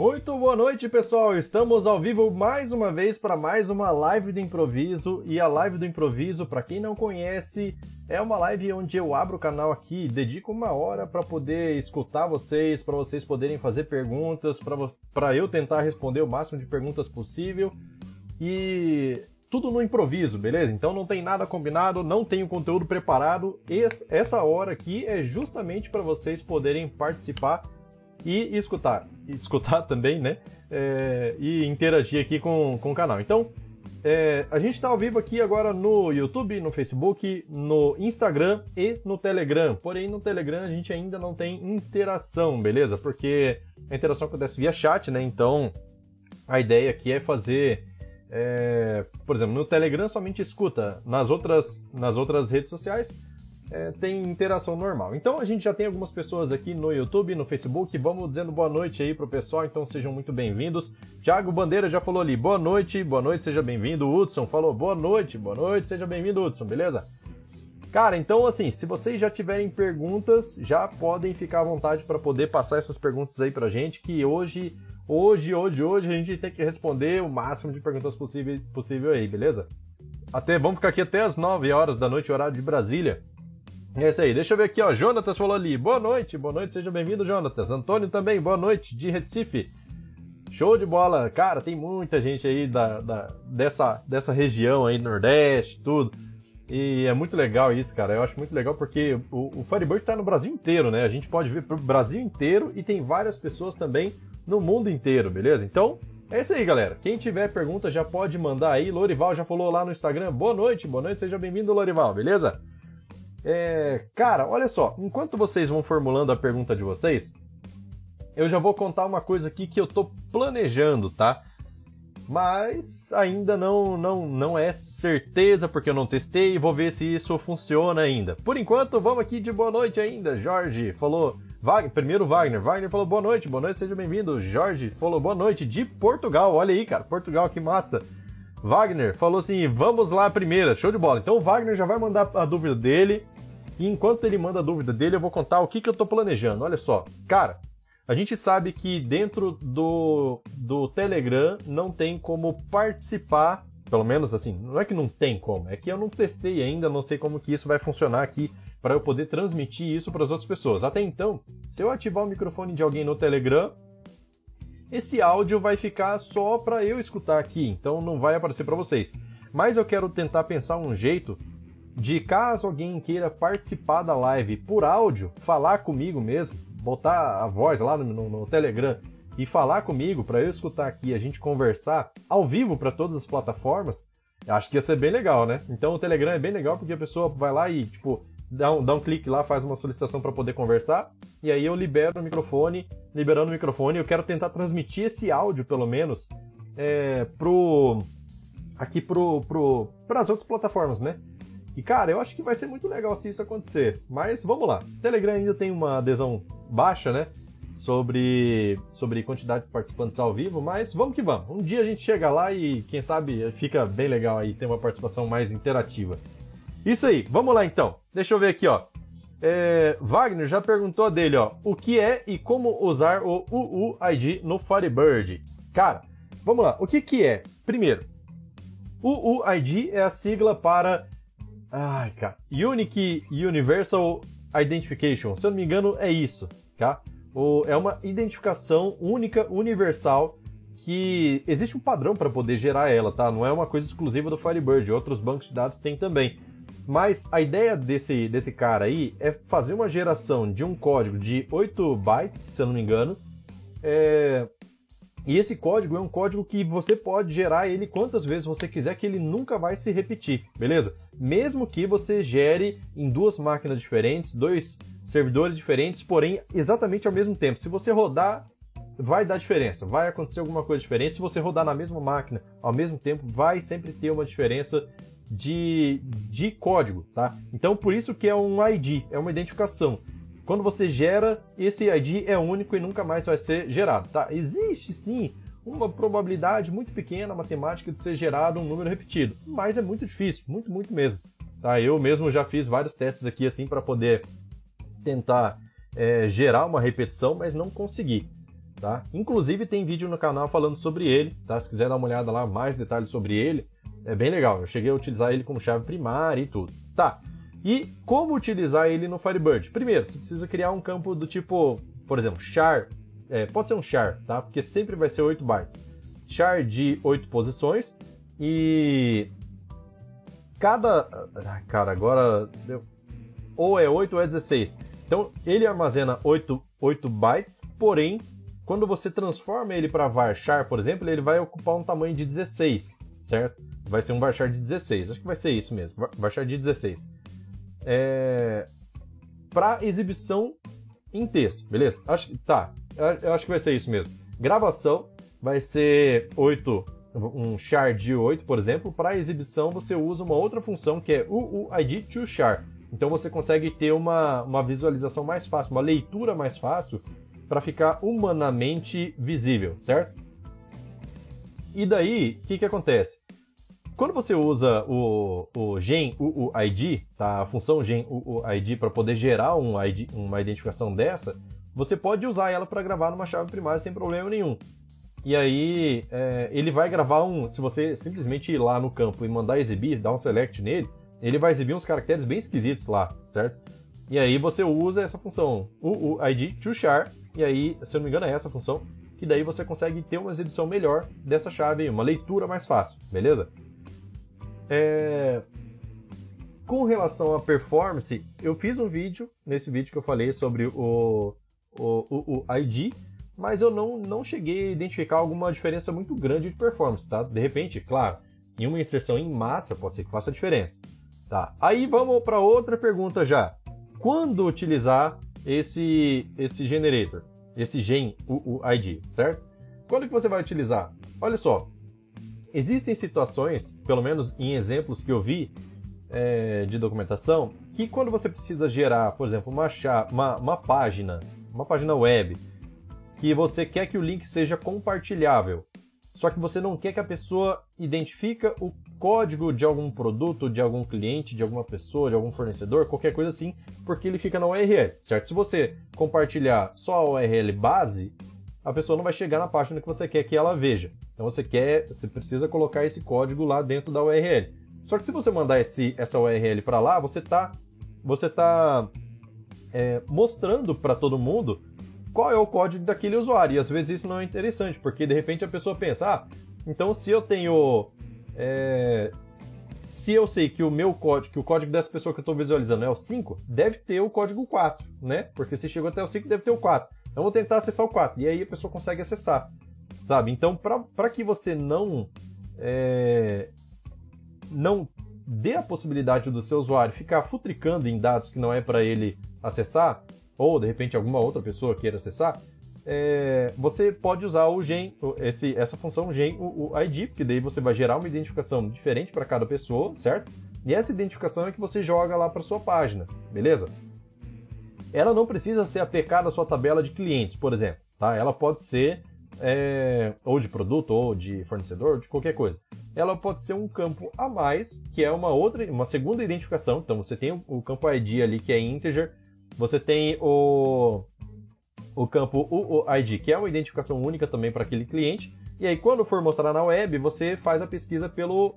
Muito boa noite, pessoal. Estamos ao vivo mais uma vez para mais uma live do improviso. E a live do improviso, para quem não conhece, é uma live onde eu abro o canal aqui, dedico uma hora para poder escutar vocês, para vocês poderem fazer perguntas, para eu tentar responder o máximo de perguntas possível. E tudo no improviso, beleza? Então não tem nada combinado, não tenho conteúdo preparado. Essa hora aqui é justamente para vocês poderem participar e escutar. Escutar também, né? É, e interagir aqui com, com o canal. Então, é, a gente está ao vivo aqui agora no YouTube, no Facebook, no Instagram e no Telegram. Porém, no Telegram a gente ainda não tem interação, beleza? Porque a interação acontece via chat, né? Então, a ideia aqui é fazer. É, por exemplo, no Telegram somente escuta. Nas outras, nas outras redes sociais é, tem interação normal. Então a gente já tem algumas pessoas aqui no YouTube, no Facebook. Vamos dizendo boa noite aí pro pessoal, então sejam muito bem-vindos. Thiago Bandeira já falou ali, boa noite, boa noite, seja bem-vindo. Hudson falou boa noite, boa noite, seja bem-vindo, Hudson, beleza? Cara, então assim, se vocês já tiverem perguntas, já podem ficar à vontade para poder passar essas perguntas aí pra gente, que hoje, hoje, hoje, hoje a gente tem que responder o máximo de perguntas possível, possível aí, beleza? Até, vamos ficar aqui até as 9 horas da noite, horário de Brasília. É isso aí, deixa eu ver aqui, ó. Jonatas falou ali. Boa noite, boa noite, seja bem-vindo, Jonatas. Antônio também, boa noite, de Recife. Show de bola. Cara, tem muita gente aí da, da, dessa, dessa região aí, Nordeste, tudo. E é muito legal isso, cara. Eu acho muito legal porque o, o Firebird tá no Brasil inteiro, né? A gente pode ver pro Brasil inteiro e tem várias pessoas também no mundo inteiro, beleza? Então, é isso aí, galera. Quem tiver pergunta já pode mandar aí. Lorival já falou lá no Instagram. Boa noite, boa noite, seja bem-vindo, Lorival, beleza? É, cara, olha só, enquanto vocês vão formulando a pergunta de vocês, eu já vou contar uma coisa aqui que eu tô planejando, tá? Mas ainda não, não, não é certeza porque eu não testei vou ver se isso funciona ainda. Por enquanto, vamos aqui de boa noite ainda. Jorge falou. Wagner, primeiro Wagner. Wagner falou boa noite, boa noite, seja bem-vindo. Jorge falou boa noite de Portugal. Olha aí, cara, Portugal, que massa. Wagner falou assim: vamos lá primeira, show de bola. Então o Wagner já vai mandar a dúvida dele. E enquanto ele manda a dúvida dele, eu vou contar o que, que eu tô planejando. Olha só, cara, a gente sabe que dentro do, do Telegram não tem como participar, pelo menos assim, não é que não tem como, é que eu não testei ainda, não sei como que isso vai funcionar aqui para eu poder transmitir isso para as outras pessoas. Até então, se eu ativar o microfone de alguém no Telegram, esse áudio vai ficar só para eu escutar aqui, então não vai aparecer para vocês. Mas eu quero tentar pensar um jeito de caso alguém queira participar da live por áudio, falar comigo mesmo, botar a voz lá no, no, no Telegram e falar comigo para eu escutar aqui, a gente conversar ao vivo para todas as plataformas, acho que ia ser bem legal, né? Então o Telegram é bem legal porque a pessoa vai lá e, tipo, dá um, dá um clique lá, faz uma solicitação para poder conversar, e aí eu libero o microfone, liberando o microfone, eu quero tentar transmitir esse áudio, pelo menos, é, pro aqui pro, pro, as outras plataformas, né? E cara, eu acho que vai ser muito legal se isso acontecer. Mas vamos lá. O Telegram ainda tem uma adesão baixa, né? Sobre, sobre quantidade de participantes ao vivo, mas vamos que vamos. Um dia a gente chega lá e, quem sabe, fica bem legal aí, tem uma participação mais interativa. Isso aí, vamos lá então. Deixa eu ver aqui, ó. É, Wagner já perguntou dele, ó, o que é e como usar o UUID no Firebird. Cara, vamos lá, o que que é? Primeiro, UUID é a sigla para, ai cara, Unique Universal Identification. Se eu não me engano, é isso, tá? O, é uma identificação única, universal, que existe um padrão para poder gerar ela, tá? Não é uma coisa exclusiva do Firebird, outros bancos de dados têm também. Mas a ideia desse, desse cara aí é fazer uma geração de um código de 8 bytes, se eu não me engano. É... E esse código é um código que você pode gerar ele quantas vezes você quiser, que ele nunca vai se repetir, beleza? Mesmo que você gere em duas máquinas diferentes, dois servidores diferentes, porém exatamente ao mesmo tempo. Se você rodar, vai dar diferença, vai acontecer alguma coisa diferente. Se você rodar na mesma máquina ao mesmo tempo, vai sempre ter uma diferença de, de código, tá? Então por isso que é um ID, é uma identificação. Quando você gera, esse ID é único e nunca mais vai ser gerado, tá? Existe sim uma probabilidade muito pequena matemática de ser gerado um número repetido, mas é muito difícil, muito, muito mesmo. Tá? Eu mesmo já fiz vários testes aqui assim para poder tentar é, gerar uma repetição, mas não consegui. tá? Inclusive tem vídeo no canal falando sobre ele, tá? Se quiser dar uma olhada lá, mais detalhes sobre ele, é bem legal. Eu cheguei a utilizar ele como chave primária e tudo. Tá. E como utilizar ele no Firebird? Primeiro, você precisa criar um campo do tipo, por exemplo, char. É, pode ser um char, tá? Porque sempre vai ser 8 bytes. Char de 8 posições e cada. Ah, cara, agora. Ou é 8 ou é 16. Então ele armazena 8, 8 bytes, porém, quando você transforma ele para varchar, por exemplo, ele vai ocupar um tamanho de 16, certo? Vai ser um varchar de 16. Acho que vai ser isso mesmo, varchar de 16. É... Para exibição em texto, beleza? Acho que tá. Eu acho que vai ser isso mesmo. Gravação vai ser 8 um char de 8, por exemplo, para exibição você usa uma outra função que é UUID to char. Então você consegue ter uma, uma visualização mais fácil, uma leitura mais fácil para ficar humanamente visível, certo? E daí, o que, que acontece? Quando você usa o, o gen UUID, tá? a função gen UUID para poder gerar um ID, uma identificação dessa, você pode usar ela para gravar numa chave primária sem problema nenhum. E aí é, ele vai gravar um. Se você simplesmente ir lá no campo e mandar exibir, dar um select nele, ele vai exibir uns caracteres bem esquisitos lá, certo? E aí você usa essa função UUID to char, e aí, se eu não me engano, é essa função, que daí você consegue ter uma exibição melhor dessa chave uma leitura mais fácil, beleza? É... Com relação à performance, eu fiz um vídeo, nesse vídeo que eu falei sobre o, o, o, o ID, mas eu não, não cheguei a identificar alguma diferença muito grande de performance, tá? De repente, claro, em uma inserção em massa pode ser que faça diferença. Tá. Aí vamos para outra pergunta já. Quando utilizar esse esse generator, esse gen UUID, certo? Quando que você vai utilizar? Olha só, existem situações, pelo menos em exemplos que eu vi é, de documentação, que quando você precisa gerar, por exemplo, uma, uma, uma página, uma página web, que você quer que o link seja compartilhável, só que você não quer que a pessoa identifique o código de algum produto, de algum cliente, de alguma pessoa, de algum fornecedor, qualquer coisa assim, porque ele fica na URL, certo? Se você compartilhar só a URL base, a pessoa não vai chegar na página que você quer que ela veja. Então você quer, você precisa colocar esse código lá dentro da URL. Só que se você mandar esse, essa URL para lá, você está você tá é, mostrando para todo mundo qual é o código daquele usuário. E às vezes isso não é interessante, porque de repente a pessoa pensa, ah, então se eu tenho. É, se eu sei que o meu código, que o código dessa pessoa que eu estou visualizando é o 5, deve ter o código 4, né? Porque se chegou até o 5, deve ter o 4. Então vou tentar acessar o 4. E aí a pessoa consegue acessar. Sabe? Então, para que você não. É, não dê a possibilidade do seu usuário ficar futricando em dados que não é para ele acessar, ou de repente alguma outra pessoa queira acessar, é, você pode usar o gen, esse, essa função gen, o, o ID, porque daí você vai gerar uma identificação diferente para cada pessoa, certo? E essa identificação é que você joga lá para sua página, beleza? Ela não precisa ser aplicada à sua tabela de clientes, por exemplo, tá? Ela pode ser é, ou de produto, ou de fornecedor, de qualquer coisa. Ela pode ser um campo a mais, que é uma outra, uma segunda identificação. Então você tem o, campo ID ali que é integer, você tem o, o campo UID, que é uma identificação única também para aquele cliente. E aí, quando for mostrar na web, você faz a pesquisa pelo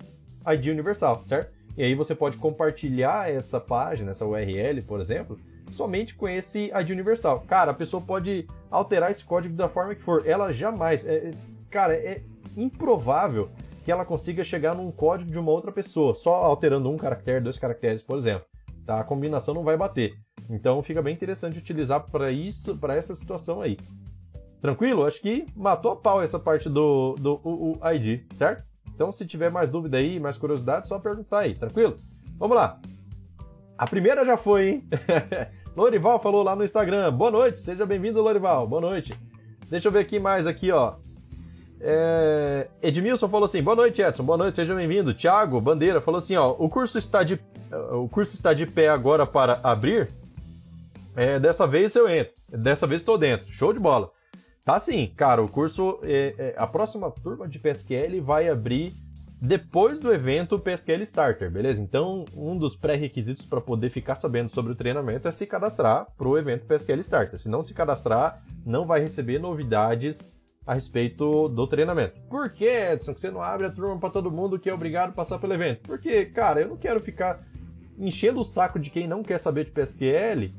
ID universal, certo? E aí você pode compartilhar essa página, essa URL, por exemplo, somente com esse ID universal. Cara, a pessoa pode alterar esse código da forma que for. Ela jamais. É, cara, é improvável que ela consiga chegar num código de uma outra pessoa, só alterando um caractere, dois caracteres, por exemplo. Tá? A combinação não vai bater. Então fica bem interessante utilizar para isso, para essa situação aí. Tranquilo? Acho que matou a pau essa parte do, do UUID, certo? Então se tiver mais dúvida aí, mais curiosidade, só perguntar aí, tranquilo? Vamos lá. A primeira já foi, hein? Lorival falou lá no Instagram. Boa noite, seja bem-vindo, Lorival. Boa noite. Deixa eu ver aqui mais aqui, ó. É... Edmilson falou assim: Boa noite, Edson. Boa noite, seja bem-vindo. Thiago Bandeira falou assim: ó, o curso está de o curso está de pé agora para abrir. É, dessa vez eu entro. Dessa vez estou dentro. Show de bola. Tá sim, cara. O curso, é, é, a próxima turma de PSQL vai abrir depois do evento PSQL Starter, beleza? Então, um dos pré-requisitos para poder ficar sabendo sobre o treinamento é se cadastrar para o evento PSQL Starter. Se não se cadastrar, não vai receber novidades a respeito do treinamento. Por que, Edson, que você não abre a turma para todo mundo que é obrigado a passar pelo evento? Porque, cara, eu não quero ficar enchendo o saco de quem não quer saber de PSQL,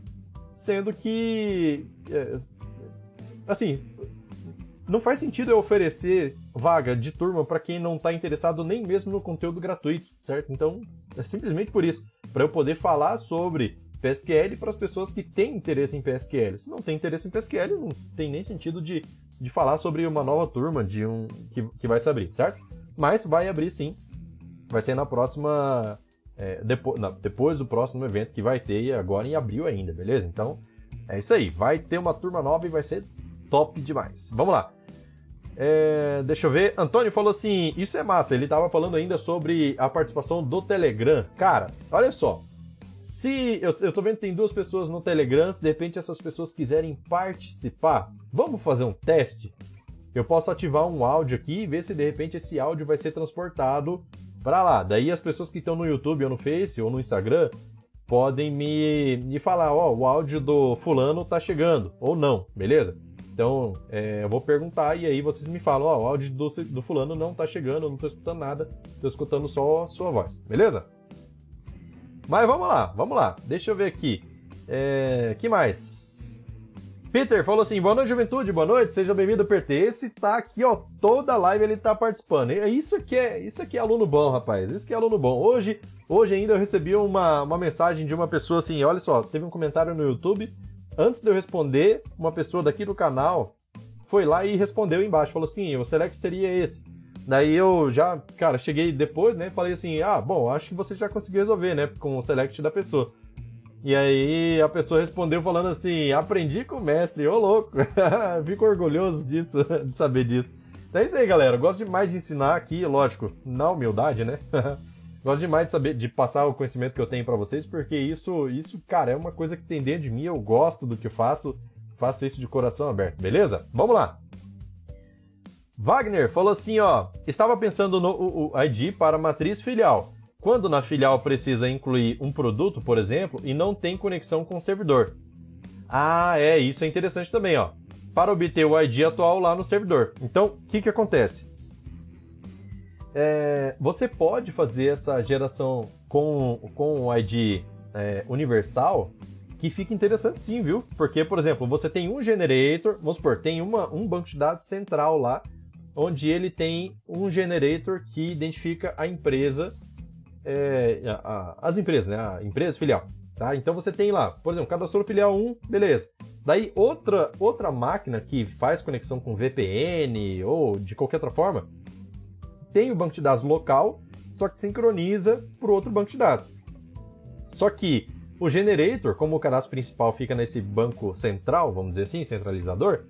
sendo que. É, assim, não faz sentido eu oferecer vaga de turma para quem não está interessado nem mesmo no conteúdo gratuito, certo? Então, é simplesmente por isso, para eu poder falar sobre PSQL para as pessoas que têm interesse em PSQL. Se não tem interesse em PSQL, não tem nem sentido de, de falar sobre uma nova turma de um que, que vai se abrir, certo? Mas vai abrir sim. Vai ser na próxima. É, depois, não, depois do próximo evento que vai ter, agora em abril ainda, beleza? Então, é isso aí. Vai ter uma turma nova e vai ser top demais. Vamos lá. É, deixa eu ver. Antônio falou assim: Isso é massa. Ele estava falando ainda sobre a participação do Telegram. Cara, olha só. Se eu, eu tô vendo que tem duas pessoas no Telegram, se de repente essas pessoas quiserem participar, vamos fazer um teste? Eu posso ativar um áudio aqui e ver se de repente esse áudio vai ser transportado para lá. Daí as pessoas que estão no YouTube ou no Face ou no Instagram podem me, me falar, ó, oh, o áudio do fulano tá chegando ou não, beleza? Então, é, eu vou perguntar e aí vocês me falam, ó, o áudio do, do fulano não tá chegando, eu não tô escutando nada, tô escutando só a sua voz, beleza? Mas vamos lá, vamos lá. Deixa eu ver aqui. É, que mais? Peter falou assim: boa noite, juventude, boa noite, seja bem-vindo, PT. Esse tá aqui, ó, toda live ele tá participando. Isso aqui é, isso aqui é aluno bom, rapaz. Isso aqui é aluno bom. Hoje, hoje ainda eu recebi uma, uma mensagem de uma pessoa assim: olha só, teve um comentário no YouTube Antes de eu responder, uma pessoa daqui do canal foi lá e respondeu embaixo, falou assim, o select seria esse. Daí eu já, cara, cheguei depois, né, falei assim, ah, bom, acho que você já conseguiu resolver, né, com o select da pessoa. E aí a pessoa respondeu falando assim, aprendi com o mestre, ô louco, fico orgulhoso disso, de saber disso. Então é isso aí, galera, gosto demais de ensinar aqui, lógico, na humildade, né, Gosto demais de saber, de passar o conhecimento que eu tenho para vocês, porque isso, isso, cara, é uma coisa que tem dentro de mim, eu gosto do que faço, faço isso de coração aberto, beleza? Vamos lá. Wagner falou assim, ó, estava pensando no ID para matriz filial. Quando na filial precisa incluir um produto, por exemplo, e não tem conexão com o servidor. Ah, é, isso é interessante também, ó. Para obter o ID atual lá no servidor. Então, o que, que acontece? É, você pode fazer essa geração com, com o ID é, universal que fica interessante sim, viu? Porque, por exemplo, você tem um generator, vamos supor, tem uma, um banco de dados central lá, onde ele tem um generator que identifica a empresa, é, a, a, as empresas, né? A empresa filial. Tá? Então você tem lá, por exemplo, cadastrou filial 1, beleza. Daí outra, outra máquina que faz conexão com VPN ou de qualquer outra forma, tem o banco de dados local, só que sincroniza para outro banco de dados. Só que o generator, como o cadastro principal fica nesse banco central, vamos dizer assim, centralizador,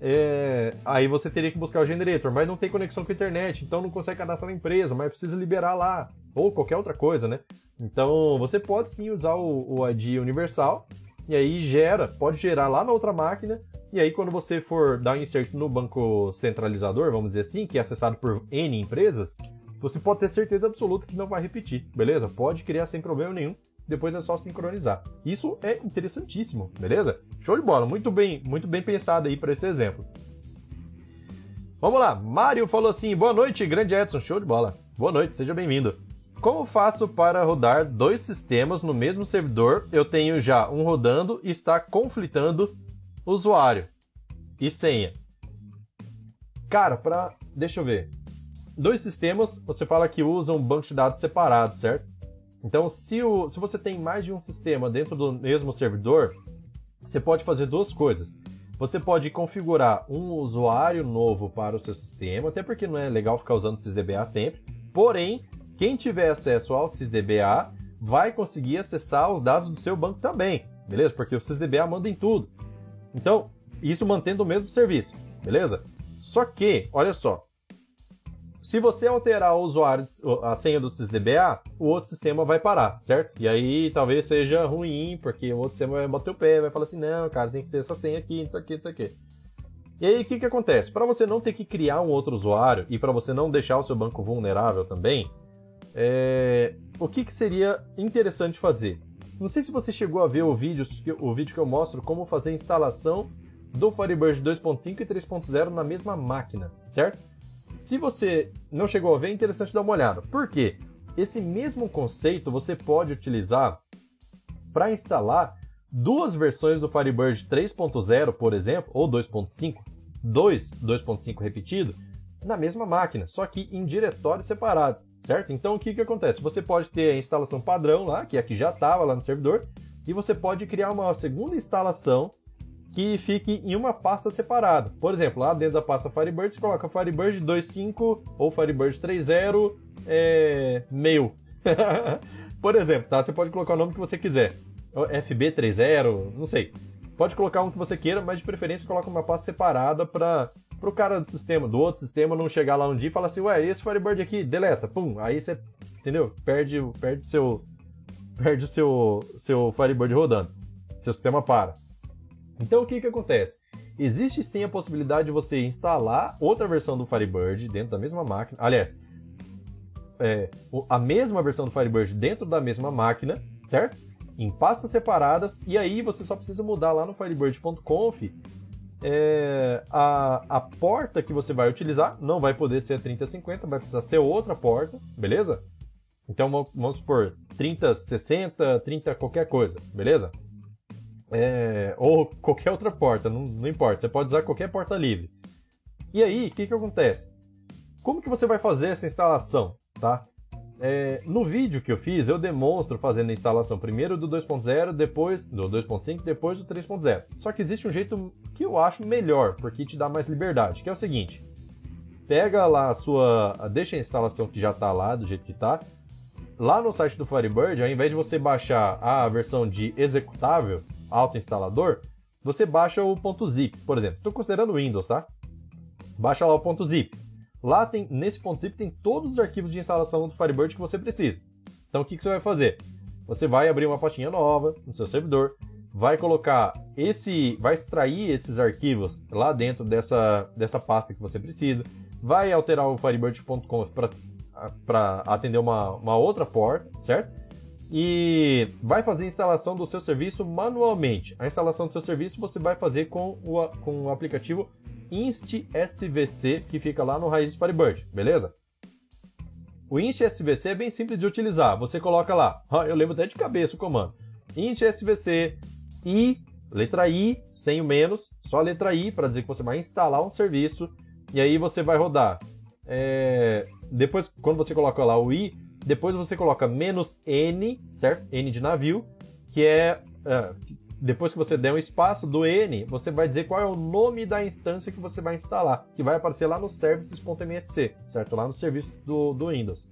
é... aí você teria que buscar o generator, mas não tem conexão com a internet, então não consegue cadastrar na empresa, mas precisa liberar lá, ou qualquer outra coisa, né? Então você pode sim usar o, o ID universal, e aí gera, pode gerar lá na outra máquina, e aí, quando você for dar um insert no banco centralizador, vamos dizer assim, que é acessado por N empresas, você pode ter certeza absoluta que não vai repetir, beleza? Pode criar sem problema nenhum, depois é só sincronizar. Isso é interessantíssimo, beleza? Show de bola, muito bem, muito bem pensado aí para esse exemplo. Vamos lá, Mário falou assim: boa noite, grande Edson, show de bola. Boa noite, seja bem-vindo. Como faço para rodar dois sistemas no mesmo servidor? Eu tenho já um rodando e está conflitando usuário e senha. Cara, para deixa eu ver. Dois sistemas, você fala que usam um banco de dados separado, certo? Então, se, o, se você tem mais de um sistema dentro do mesmo servidor, você pode fazer duas coisas. Você pode configurar um usuário novo para o seu sistema, até porque não é legal ficar usando o SysDBA sempre. Porém, quem tiver acesso ao SysDBA vai conseguir acessar os dados do seu banco também, beleza? Porque o SysDBA manda em tudo. Então, isso mantendo o mesmo serviço, beleza? Só que, olha só, se você alterar o usuário, a senha do SysDBA, o outro sistema vai parar, certo? E aí talvez seja ruim, porque o outro sistema vai bater o pé, vai falar assim, não, cara, tem que ser essa senha aqui, isso aqui, isso aqui. E aí, o que, que acontece? Para você não ter que criar um outro usuário e para você não deixar o seu banco vulnerável também, é... o que, que seria interessante fazer? Não sei se você chegou a ver o vídeo, o vídeo que eu mostro como fazer a instalação do Firebird 2.5 e 3.0 na mesma máquina, certo? Se você não chegou a ver, é interessante dar uma olhada. Por quê? Esse mesmo conceito você pode utilizar para instalar duas versões do Firebird 3.0, por exemplo, ou 2.5, 2, 2.5 repetido, na mesma máquina, só que em diretórios separados, certo? Então o que, que acontece? Você pode ter a instalação padrão lá, que aqui já estava lá no servidor, e você pode criar uma segunda instalação que fique em uma pasta separada. Por exemplo, lá dentro da pasta Firebird você coloca Firebird 2.5 ou Firebird 3.0 é, meu. Por exemplo, tá? Você pode colocar o nome que você quiser. FB30, não sei. Pode colocar um que você queira, mas de preferência coloca uma pasta separada para o cara do sistema, do outro sistema, não chegar lá um dia e falar assim, ué, esse Firebird aqui, deleta, pum, aí você, entendeu? Perde, perde seu, perde o seu, seu Firebird rodando, seu sistema para. Então o que que acontece? Existe sim a possibilidade de você instalar outra versão do Firebird dentro da mesma máquina. Aliás, é, a mesma versão do Firebird dentro da mesma máquina, certo? em pastas separadas, e aí você só precisa mudar lá no firebird.conf é, a, a porta que você vai utilizar, não vai poder ser a 3050, vai precisar ser outra porta, beleza? Então vamos supor 3060, 30 qualquer coisa, beleza? É, ou qualquer outra porta, não, não, importa, você pode usar qualquer porta livre. E aí, o que, que acontece? Como que você vai fazer essa instalação, tá? É, no vídeo que eu fiz, eu demonstro fazendo a instalação primeiro do 2.0, depois do 2.5, depois do 3.0. Só que existe um jeito que eu acho melhor, porque te dá mais liberdade, que é o seguinte. Pega lá a sua... deixa a instalação que já está lá, do jeito que está. Lá no site do Firebird, ao invés de você baixar a versão de executável, autoinstalador, você baixa o .zip, por exemplo. Estou considerando Windows, tá? Baixa lá o .zip. Lá tem, nesse ponto zip tem todos os arquivos de instalação do Firebird que você precisa. Então o que, que você vai fazer? Você vai abrir uma pastinha nova no seu servidor, vai colocar esse, vai extrair esses arquivos lá dentro dessa, dessa pasta que você precisa, vai alterar o firebird.conf para atender uma, uma outra porta, certo? E vai fazer a instalação do seu serviço manualmente. A instalação do seu serviço você vai fazer com o, com o aplicativo inst.svc que fica lá no raiz do Firebird, beleza? O inst.svc é bem simples de utilizar. Você coloca lá, eu lembro até de cabeça o comando. inst.svc i, letra i, sem o menos, só a letra i para dizer que você vai instalar um serviço. E aí você vai rodar. É... Depois, quando você coloca lá o i, depois você coloca menos n, certo? N de navio, que é, é depois que você der um espaço do N, você vai dizer qual é o nome da instância que você vai instalar, que vai aparecer lá no services.msc, certo? Lá no serviço do, do Windows.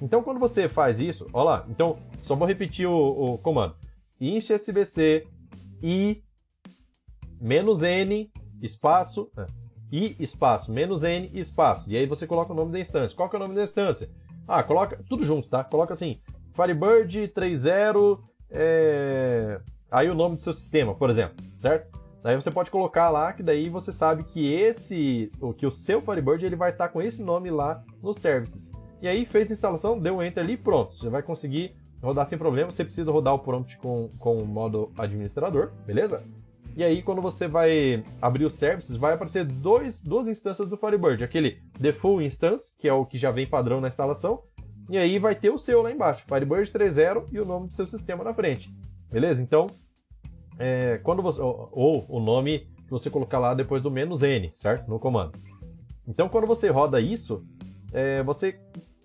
Então, quando você faz isso, olha lá, então, só vou repetir o, o comando. Inst svc i menos n espaço é, i espaço menos n espaço. E aí você coloca o nome da instância. Qual que é o nome da instância? Ah, coloca tudo junto, tá? Coloca assim, Firebird 30 é, aí o nome do seu sistema, por exemplo, certo? Daí você pode colocar lá que daí você sabe que esse, o que o seu Firebird ele vai estar com esse nome lá nos services. E aí fez a instalação, deu um enter ali, pronto. Você vai conseguir rodar sem problema. Você precisa rodar o prompt com, com o modo administrador, beleza? E aí quando você vai abrir os services, vai aparecer dois, duas instâncias do Firebird, aquele default instance, que é o que já vem padrão na instalação, e aí vai ter o seu lá embaixo, Firebird 3.0 e o nome do seu sistema na frente. Beleza? Então, é, quando você. Ou, ou, o nome que você colocar lá depois do menos N, certo? No comando. Então, quando você roda isso, é, você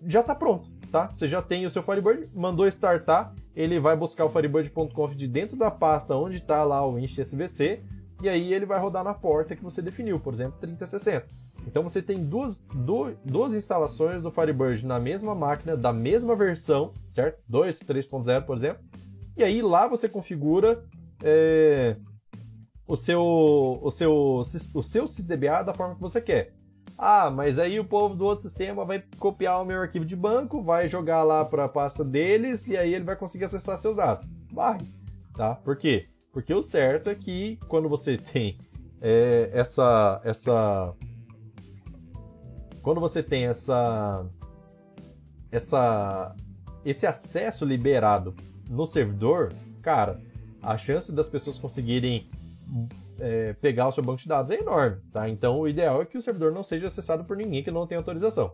já está pronto, tá? Você já tem o seu Firebird, mandou startar, ele vai buscar o firebird.conf de dentro da pasta onde está lá o inst.svc, e aí ele vai rodar na porta que você definiu, por exemplo, 3060. Então você tem duas, duas, duas instalações do Firebird na mesma máquina, da mesma versão, certo? 2, 3.0, por exemplo, e aí lá você configura é, o, seu, o, seu, o seu sysdba da forma que você quer. Ah, mas aí o povo do outro sistema vai copiar o meu arquivo de banco, vai jogar lá para a pasta deles e aí ele vai conseguir acessar seus dados. Vai, tá? Por quê? Porque o certo é que quando você tem é, essa, essa, quando você tem essa, essa, esse acesso liberado no servidor, cara, a chance das pessoas conseguirem é, pegar o seu banco de dados é enorme, tá? Então o ideal é que o servidor não seja acessado por ninguém que não tenha autorização.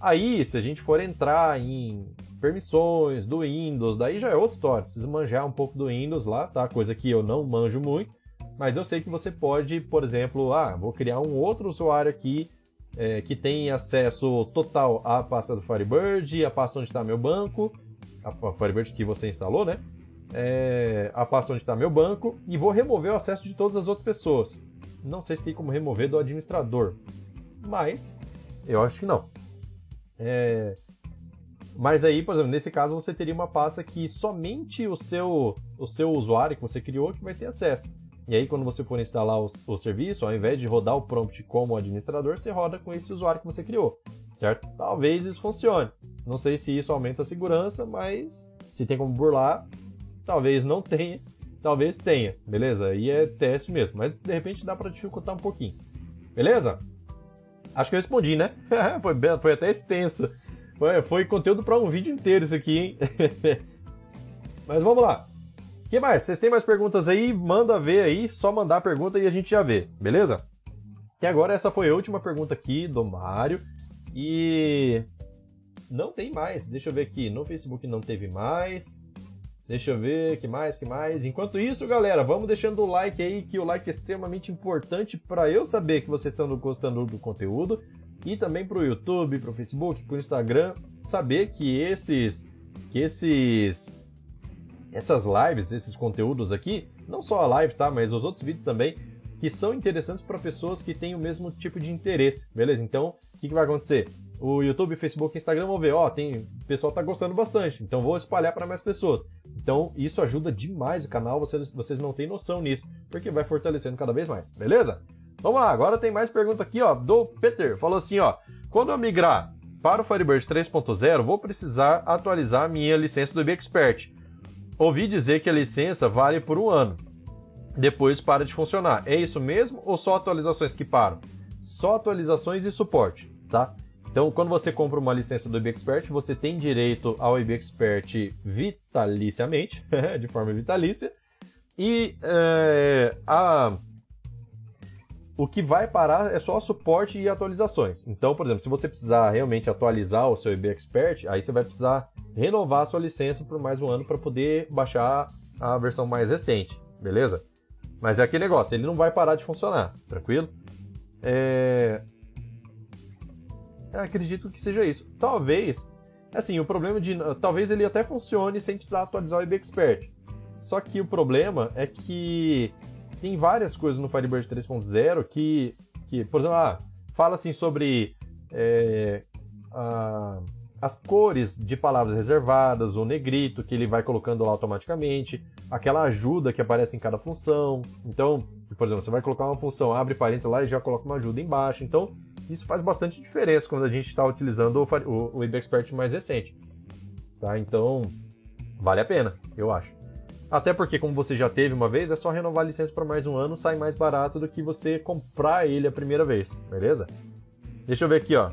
Aí, se a gente for entrar em permissões do Windows, daí já é outra história. Precisa manjar um pouco do Windows lá, tá? Coisa que eu não manjo muito, mas eu sei que você pode, por exemplo, ah, vou criar um outro usuário aqui é, que tem acesso total à pasta do Firebird, a pasta onde está meu banco, a Firebird que você instalou, né? É, a pasta onde está meu banco e vou remover o acesso de todas as outras pessoas. Não sei se tem como remover do administrador, mas eu acho que não. É... Mas aí, por exemplo, nesse caso você teria uma pasta que somente o seu, o seu usuário que você criou que vai ter acesso. E aí, quando você for instalar o, o serviço, ao invés de rodar o prompt como administrador, você roda com esse usuário que você criou, certo? Talvez isso funcione. Não sei se isso aumenta a segurança, mas se tem como burlar, talvez não tenha, talvez tenha, beleza? Aí é teste mesmo, mas de repente dá para dificultar um pouquinho, beleza? Acho que eu respondi, né? foi, foi até extensa. Foi, foi conteúdo para um vídeo inteiro isso aqui, hein? Mas vamos lá. O que mais? Vocês têm mais perguntas aí? Manda ver aí, só mandar a pergunta e a gente já vê, beleza? E agora essa foi a última pergunta aqui do Mário. E não tem mais. Deixa eu ver aqui. No Facebook não teve mais. Deixa eu ver, que mais, que mais. Enquanto isso, galera, vamos deixando o like aí, que o like é extremamente importante para eu saber que vocês estão gostando do conteúdo e também para o YouTube, para o Facebook, para o Instagram, saber que esses, que esses, essas lives, esses conteúdos aqui, não só a live, tá, mas os outros vídeos também, que são interessantes para pessoas que têm o mesmo tipo de interesse, beleza? Então, o que, que vai acontecer? O YouTube, Facebook, Instagram vão ver, ó, tem, o pessoal tá gostando bastante, então vou espalhar para mais pessoas. Então, isso ajuda demais o canal, vocês, vocês não têm noção nisso, porque vai fortalecendo cada vez mais, beleza? Vamos lá, agora tem mais pergunta aqui, ó, do Peter. Falou assim, ó, quando eu migrar para o Firebird 3.0, vou precisar atualizar minha licença do IBExpert. Ouvi dizer que a licença vale por um ano. Depois para de funcionar. É isso mesmo ou só atualizações que param? Só atualizações e suporte, tá? Então, quando você compra uma licença do IBExpert, você tem direito ao IBExpert vitaliciamente, de forma vitalícia, e é, a, o que vai parar é só suporte e atualizações. Então, por exemplo, se você precisar realmente atualizar o seu IBExpert, aí você vai precisar renovar a sua licença por mais um ano para poder baixar a versão mais recente, beleza? Mas é aquele negócio, ele não vai parar de funcionar, tranquilo? É, acredito que seja isso. Talvez, assim, o problema de. Talvez ele até funcione sem precisar atualizar o IBExpert. Só que o problema é que tem várias coisas no Firebird 3.0 que, que, por exemplo, ah, fala assim sobre é, a, as cores de palavras reservadas, o negrito que ele vai colocando lá automaticamente, aquela ajuda que aparece em cada função. Então, por exemplo, você vai colocar uma função, abre parênteses lá e já coloca uma ajuda embaixo. Então, isso faz bastante diferença quando a gente está utilizando o, o, o IBExpert mais recente. Tá? Então, vale a pena, eu acho. Até porque, como você já teve uma vez, é só renovar a licença por mais um ano, sai mais barato do que você comprar ele a primeira vez, beleza? Deixa eu ver aqui, ó.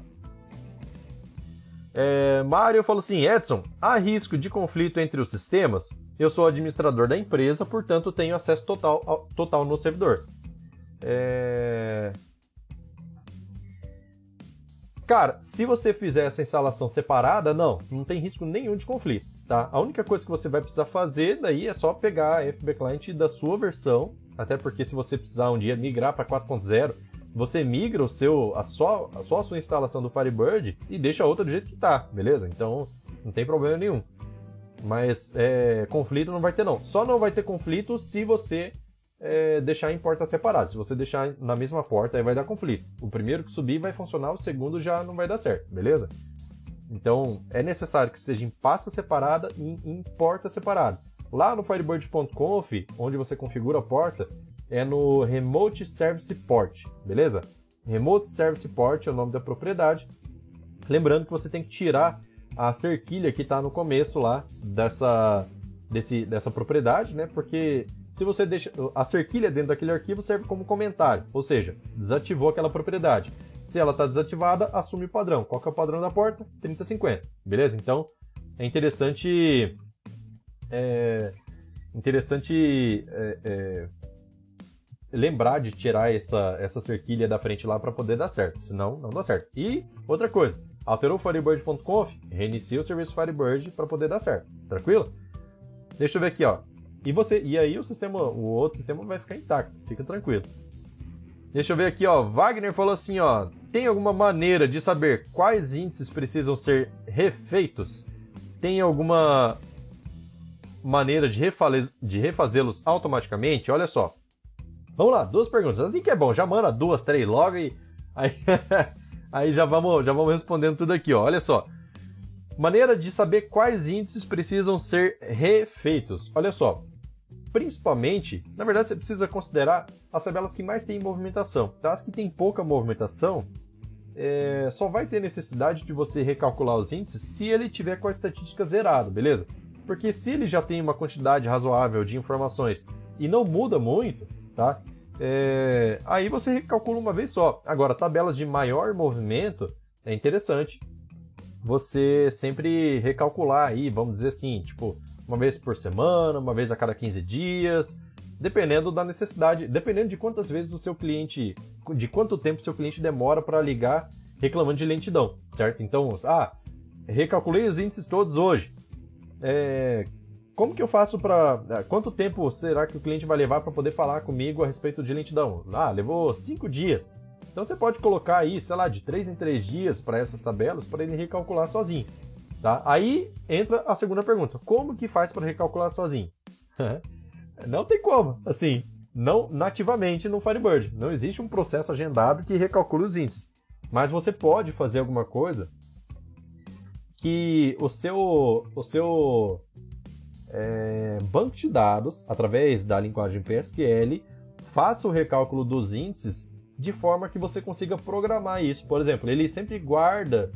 É, Mário falou assim: Edson, há risco de conflito entre os sistemas? Eu sou administrador da empresa, portanto tenho acesso total, total no servidor. É... Cara, se você fizer essa instalação separada, não, não tem risco nenhum de conflito, tá? A única coisa que você vai precisar fazer daí é só pegar a FB Client da sua versão, até porque se você precisar um dia migrar para 4.0, você migra o seu, a só, a só a sua instalação do Firebird e deixa a outra do jeito que tá, beleza? Então não tem problema nenhum. Mas é, conflito não vai ter não. Só não vai ter conflito se você é, deixar em portas separadas. Se você deixar na mesma porta, aí vai dar conflito. O primeiro que subir vai funcionar, o segundo já não vai dar certo, beleza? Então, é necessário que esteja em pasta separada e em porta separada. Lá no Firebird.conf, onde você configura a porta, é no Remote Service Port, beleza? Remote Service Port é o nome da propriedade. Lembrando que você tem que tirar a cerquilha que está no começo lá dessa, desse, dessa propriedade, né? Porque Se você deixa a cerquilha dentro daquele arquivo serve como comentário, ou seja, desativou aquela propriedade. Se ela está desativada, assume o padrão. Qual que é o padrão da porta? 3050. Beleza? Então é interessante é interessante é, é, lembrar de tirar essa, essa cerquilha da frente lá para poder dar certo, senão não dá certo. E outra coisa, alterou o Firebird.conf, reinicia o serviço Firebird para poder dar certo. Tranquilo? Deixa eu ver aqui, ó. E você, e aí o sistema, o outro sistema vai ficar intacto, fica tranquilo. Deixa eu ver aqui, ó. Wagner falou assim, ó. Tem alguma maneira de saber quais índices precisam ser refeitos? Tem alguma maneira de, de refazê-los automaticamente? Olha só. Vamos lá, duas perguntas. Assim que é bom, já manda duas, três logo e aí, aí já vamos, já vamos respondendo tudo aqui, ó. Olha só. Maneira de saber quais índices precisam ser refeitos. Olha só. Principalmente, na verdade, você precisa considerar as tabelas que mais têm movimentação. Tá? As que têm pouca movimentação, é, só vai ter necessidade de você recalcular os índices se ele tiver com a estatística zerada, beleza? Porque se ele já tem uma quantidade razoável de informações e não muda muito, tá? É, aí você recalcula uma vez só. Agora, tabelas de maior movimento é interessante você sempre recalcular aí, vamos dizer assim, tipo, uma vez por semana, uma vez a cada 15 dias, dependendo da necessidade, dependendo de quantas vezes o seu cliente, de quanto tempo o seu cliente demora para ligar reclamando de lentidão, certo? Então, ah, recalculei os índices todos hoje. É, como que eu faço para. É, quanto tempo será que o cliente vai levar para poder falar comigo a respeito de lentidão? Ah, levou cinco dias. Então você pode colocar aí, sei lá, de três em três dias para essas tabelas para ele recalcular sozinho. Tá? Aí entra a segunda pergunta: como que faz para recalcular sozinho? não tem como, assim, não nativamente no Firebird. Não existe um processo agendado que recalcule os índices. Mas você pode fazer alguma coisa que o seu, o seu é, banco de dados, através da linguagem PSQL, faça o recálculo dos índices de forma que você consiga programar isso. Por exemplo, ele sempre guarda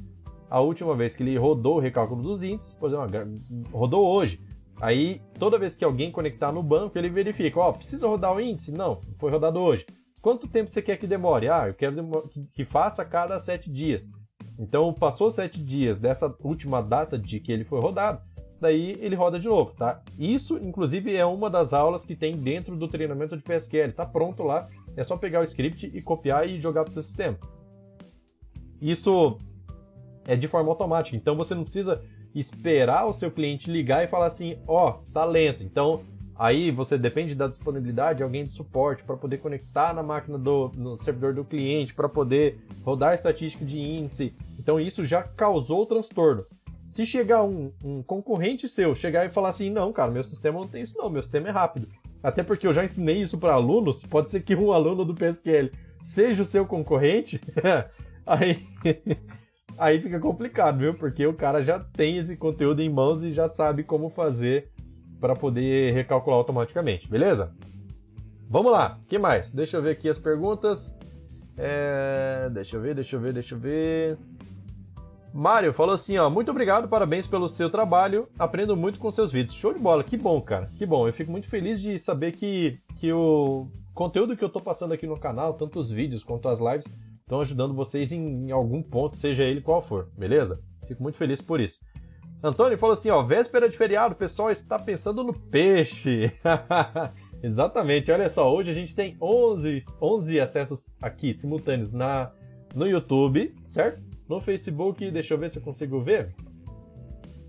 a última vez que ele rodou o recálculo dos índices, por exemplo, rodou hoje. Aí, toda vez que alguém conectar no banco, ele verifica, ó, oh, precisa rodar o índice? Não, foi rodado hoje. Quanto tempo você quer que demore? Ah, eu quero que faça a cada sete dias. Então, passou sete dias dessa última data de que ele foi rodado, daí ele roda de novo, tá? Isso, inclusive, é uma das aulas que tem dentro do treinamento de PSQL. Tá pronto lá, é só pegar o script e copiar e jogar para o seu sistema. Isso é de forma automática, então você não precisa esperar o seu cliente ligar e falar assim, ó, oh, tá lento. Então, aí você depende da disponibilidade de alguém de suporte para poder conectar na máquina do no servidor do cliente, para poder rodar estatística de índice. Então, isso já causou transtorno. Se chegar um, um, concorrente seu, chegar e falar assim, não, cara, meu sistema não tem isso não, meu sistema é rápido. Até porque eu já ensinei isso para alunos, pode ser que um aluno do PSQL seja o seu concorrente, aí, aí fica complicado, viu? Porque o cara já tem esse conteúdo em mãos e já sabe como fazer para poder recalcular automaticamente, beleza? Vamos lá, que mais? Deixa eu ver aqui as perguntas. É... Deixa eu ver, deixa eu ver, deixa eu ver. Mário falou assim, ó, muito obrigado, parabéns pelo seu trabalho, aprendo muito com seus vídeos. Show de bola, que bom, cara, que bom. Eu fico muito feliz de saber que, que o conteúdo que eu tô passando aqui no canal, tanto os vídeos quanto as lives, estão ajudando vocês em, em algum ponto, seja ele qual for, beleza? Fico muito feliz por isso. Antônio falou assim, ó, véspera de feriado, o pessoal está pensando no peixe. Exatamente, olha só, hoje a gente tem 11, 11 acessos aqui simultâneos na, no YouTube, certo? No Facebook, deixa eu ver se eu consigo ver.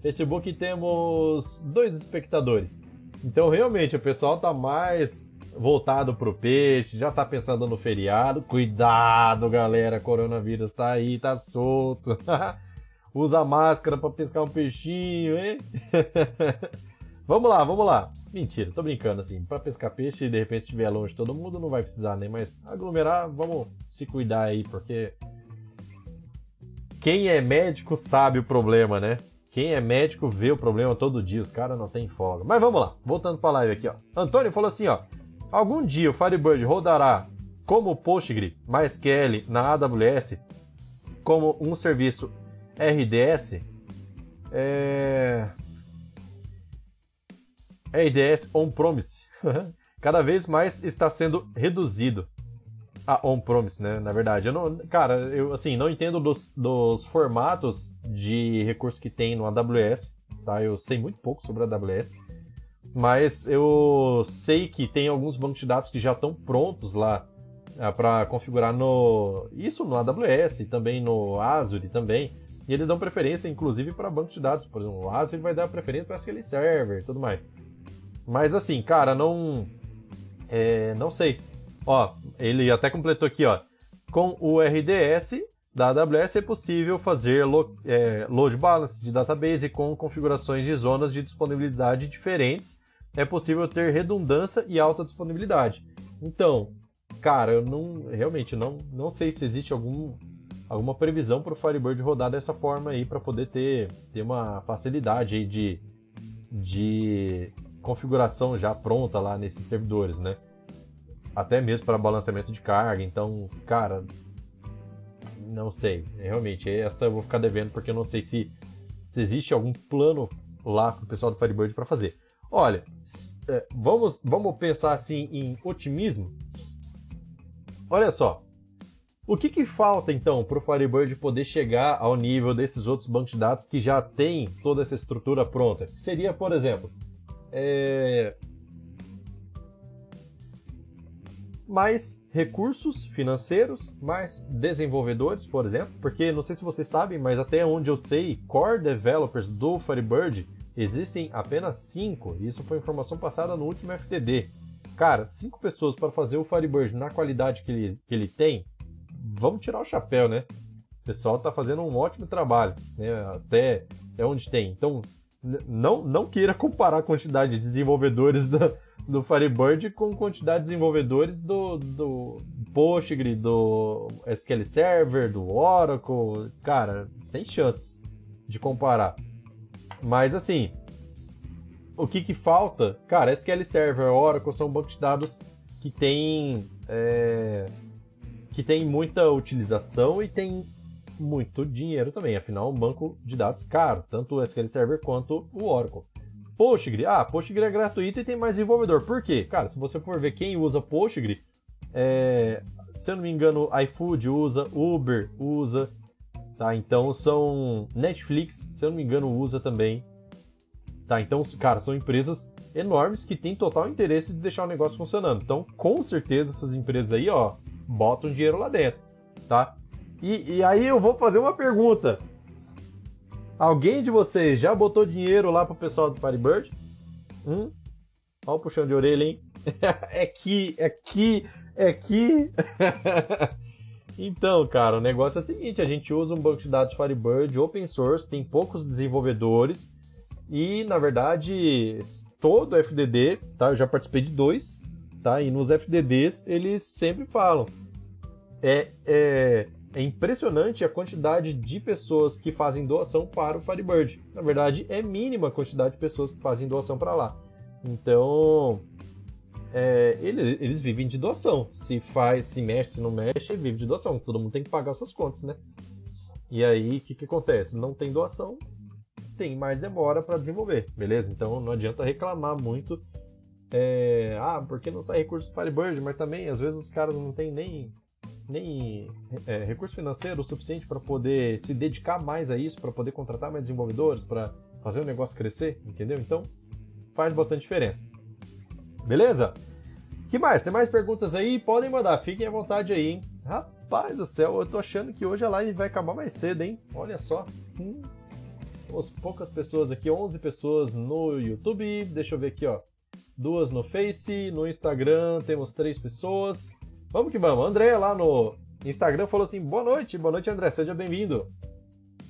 Facebook temos dois espectadores. Então, realmente, o pessoal tá mais voltado pro peixe, já tá pensando no feriado. Cuidado, galera, coronavírus tá aí, tá solto. Usa máscara para pescar um peixinho, hein? vamos lá, vamos lá. Mentira, tô brincando assim. Para pescar peixe, de repente, estiver longe todo mundo, não vai precisar, né? Mas aglomerar, vamos se cuidar aí, porque quem é médico sabe o problema, né? Quem é médico vê o problema todo dia, os caras não tem folga. Mas vamos lá, voltando para a live aqui, ó. Antônio falou assim, ó: "Algum dia o Firebird rodará como Postgre MySQL na AWS como um serviço RDS é... RDS on-premise. cada vez mais está sendo reduzido. a on-promise, né? Na verdade, eu não, cara, eu assim não entendo dos, dos formatos de recursos que tem no AWS, tá? Eu sei muito pouco sobre a AWS, mas eu sei que tem alguns bancos de dados que já estão prontos lá é, para configurar no isso no AWS, também no Azure também. E eles dão preferência, inclusive, para banco de dados. Por exemplo, o Azure vai dar preferência para SQL Server e tudo mais. Mas assim, cara, não. É, não sei. Ó, ele até completou aqui, ó. Com o RDS da AWS é possível fazer lo, é, load balance de database com configurações de zonas de disponibilidade diferentes. É possível ter redundância e alta disponibilidade. Então, cara, eu não realmente não, não sei se existe algum alguma previsão para o Firebird rodar dessa forma aí para poder ter, ter uma facilidade aí de, de configuração já pronta lá nesses servidores, né? Até mesmo para balanceamento de carga. Então, cara, não sei. Realmente, essa eu vou ficar devendo porque eu não sei se, se existe algum plano lá para o pessoal do Firebird para fazer. Olha, é, vamos, vamos pensar assim em otimismo. Olha só, o que, que falta então para o Firebird poder chegar ao nível desses outros bancos de dados que já tem toda essa estrutura pronta? Seria, por exemplo, é... mais recursos financeiros, mais desenvolvedores, por exemplo, porque não sei se vocês sabem, mas até onde eu sei, core developers do Firebird existem apenas cinco. Isso foi informação passada no último FTD. Cara, cinco pessoas para fazer o Firebird na qualidade que ele, que ele tem, vamos tirar o chapéu, né? O pessoal tá fazendo um ótimo trabalho, né? Até é onde tem. Então, não, não queira comparar a quantidade de desenvolvedores do, do Firebird com quantidade de desenvolvedores do, do Postgre, do SQL Server, do Oracle. Cara, sem chance de comparar. Mas assim, o que, que falta? Cara, SQL Server, Oracle são bancos de dados que tem é, que tem muita utilização e tem muito dinheiro também. Afinal, um banco de dados caro, tanto o SQL Server quanto o Oracle. Postgre, ah, Postgre é gratuito e tem mais desenvolvedor. Por quê? Cara, se você for ver quem usa Postgre, é, se eu não me engano, iFood usa, Uber usa, tá? Então são Netflix, se eu não me engano, usa também. Tá, então, cara, são empresas enormes que têm total interesse de deixar o negócio funcionando. Então, com certeza, essas empresas aí, ó, botam dinheiro lá dentro, tá? E, e aí eu vou fazer uma pergunta. Alguém de vocês já botou dinheiro lá pro pessoal do Firebird? Hum? Olha o puxão de orelha, hein? é que, é que, é que. então, cara, o negócio é o seguinte: a gente usa um banco de dados Firebird open source, tem poucos desenvolvedores e, na verdade, todo FDD, tá? Eu já participei de dois, tá? E nos FDDs eles sempre falam. É, é, é impressionante a quantidade de pessoas que fazem doação para o Firebird. Na verdade, é mínima a quantidade de pessoas que fazem doação para lá. Então, é, eles, vivem de doação. Se faz, se mexe, se não mexe, vive de doação. Todo mundo tem que pagar suas contas, né? E aí, o que, que acontece? Não tem doação, tem mais demora para desenvolver, beleza? Então não adianta reclamar muito é, ah, porque não sai recurso do Firebird, mas também às vezes os caras não têm nem, nem é, recurso financeiro o suficiente para poder se dedicar mais a isso, para poder contratar mais desenvolvedores, para fazer o negócio crescer, entendeu? Então faz bastante diferença. Beleza? que mais? Tem mais perguntas aí? Podem mandar, fiquem à vontade aí, hein? Rapaz do céu, eu tô achando que hoje a live vai acabar mais cedo, hein? Olha só. Hum, temos poucas pessoas aqui, 11 pessoas no YouTube. Deixa eu ver aqui, ó duas no Face, no Instagram temos três pessoas. Vamos que vamos. André lá no Instagram falou assim: boa noite, boa noite, André, seja bem-vindo.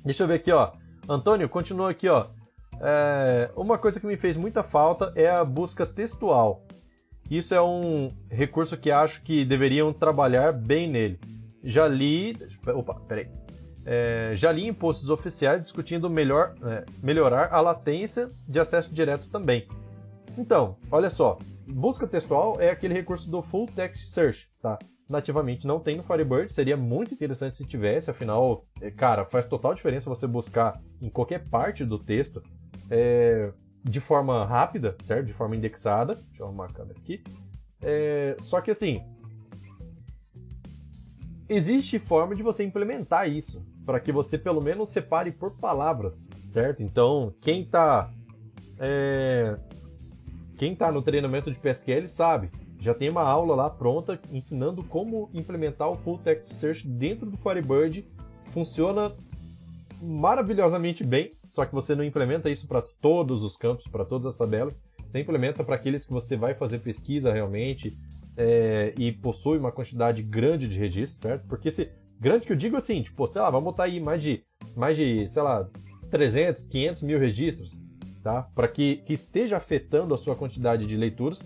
Deixa eu ver aqui, ó. Antônio, continua aqui, ó. É, uma coisa que me fez muita falta é a busca textual. Isso é um recurso que acho que deveriam trabalhar bem nele. Já li. Opa, peraí. É, já li em posts oficiais discutindo melhor, é, melhorar a latência de acesso direto também. Então, olha só, busca textual é aquele recurso do Full Text Search, tá? Nativamente não tem no Firebird, seria muito interessante se tivesse, afinal, é, cara, faz total diferença você buscar em qualquer parte do texto é, de forma rápida, certo? De forma indexada. Deixa eu arrumar a câmera aqui. É, só que assim, existe forma de você implementar isso para que você pelo menos separe por palavras, certo? Então, quem está é, quem tá no treinamento de PSQL sabe, já tem uma aula lá pronta ensinando como implementar o Full Text Search dentro do Firebird. Funciona maravilhosamente bem, só que você não implementa isso para todos os campos, para todas as tabelas. Você implementa para aqueles que você vai fazer pesquisa realmente é, e possui uma quantidade grande de registros, certo? Porque se grande que eu digo assim, tipo, sei lá, vamos botar aí mais de mais de, sei lá, 300, 500 mil registros, tá? Para que, que esteja afetando a sua quantidade de leituras.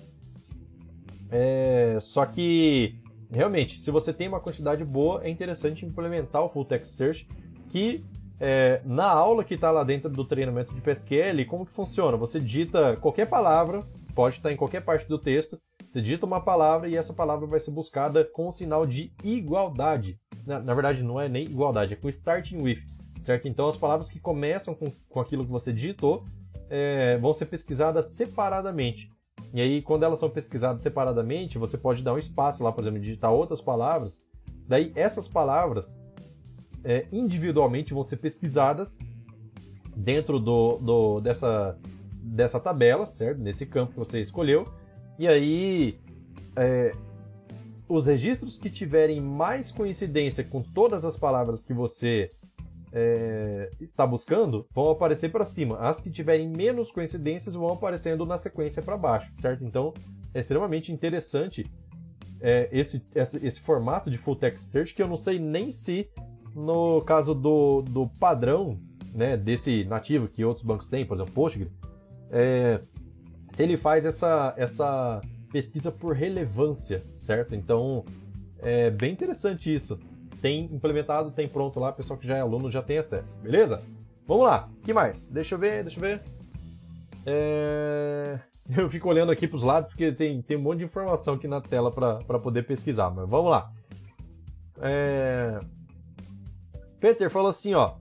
É, só que realmente, se você tem uma quantidade boa, é interessante implementar o Full Text Search, que é, na aula que está lá dentro do treinamento de PSQL, como que funciona? Você digita qualquer palavra, pode estar em qualquer parte do texto, você digita uma palavra e essa palavra vai ser buscada com o sinal de igualdade. Na, na verdade, não é nem igualdade, é com starting with, certo? Então, as palavras que começam com, com aquilo que você digitou é, vão ser pesquisadas separadamente. E aí, quando elas são pesquisadas separadamente, você pode dar um espaço lá, por exemplo, digitar outras palavras. Daí, essas palavras é, individualmente vão ser pesquisadas dentro do, do, dessa, dessa tabela, certo? Nesse campo que você escolheu. E aí, é, os registros que tiverem mais coincidência com todas as palavras que você é, tá buscando vão aparecer para cima. As que tiverem menos coincidências vão aparecendo na sequência para baixo, certo? Então, é extremamente interessante é, esse, esse, esse, formato de full text search que eu não sei nem se no caso do, do padrão né, desse nativo que outros bancos têm, por exemplo, Postgre, é, se ele faz essa, essa pesquisa por relevância, certo? Então, é bem interessante isso. Tem implementado, tem pronto lá, pessoal que já é aluno já tem acesso, beleza? Vamos lá, que mais? Deixa eu ver, deixa eu ver. É... Eu fico olhando aqui para os lados porque tem, tem um monte de informação aqui na tela para poder pesquisar, mas vamos lá. É... Peter falou assim, ó.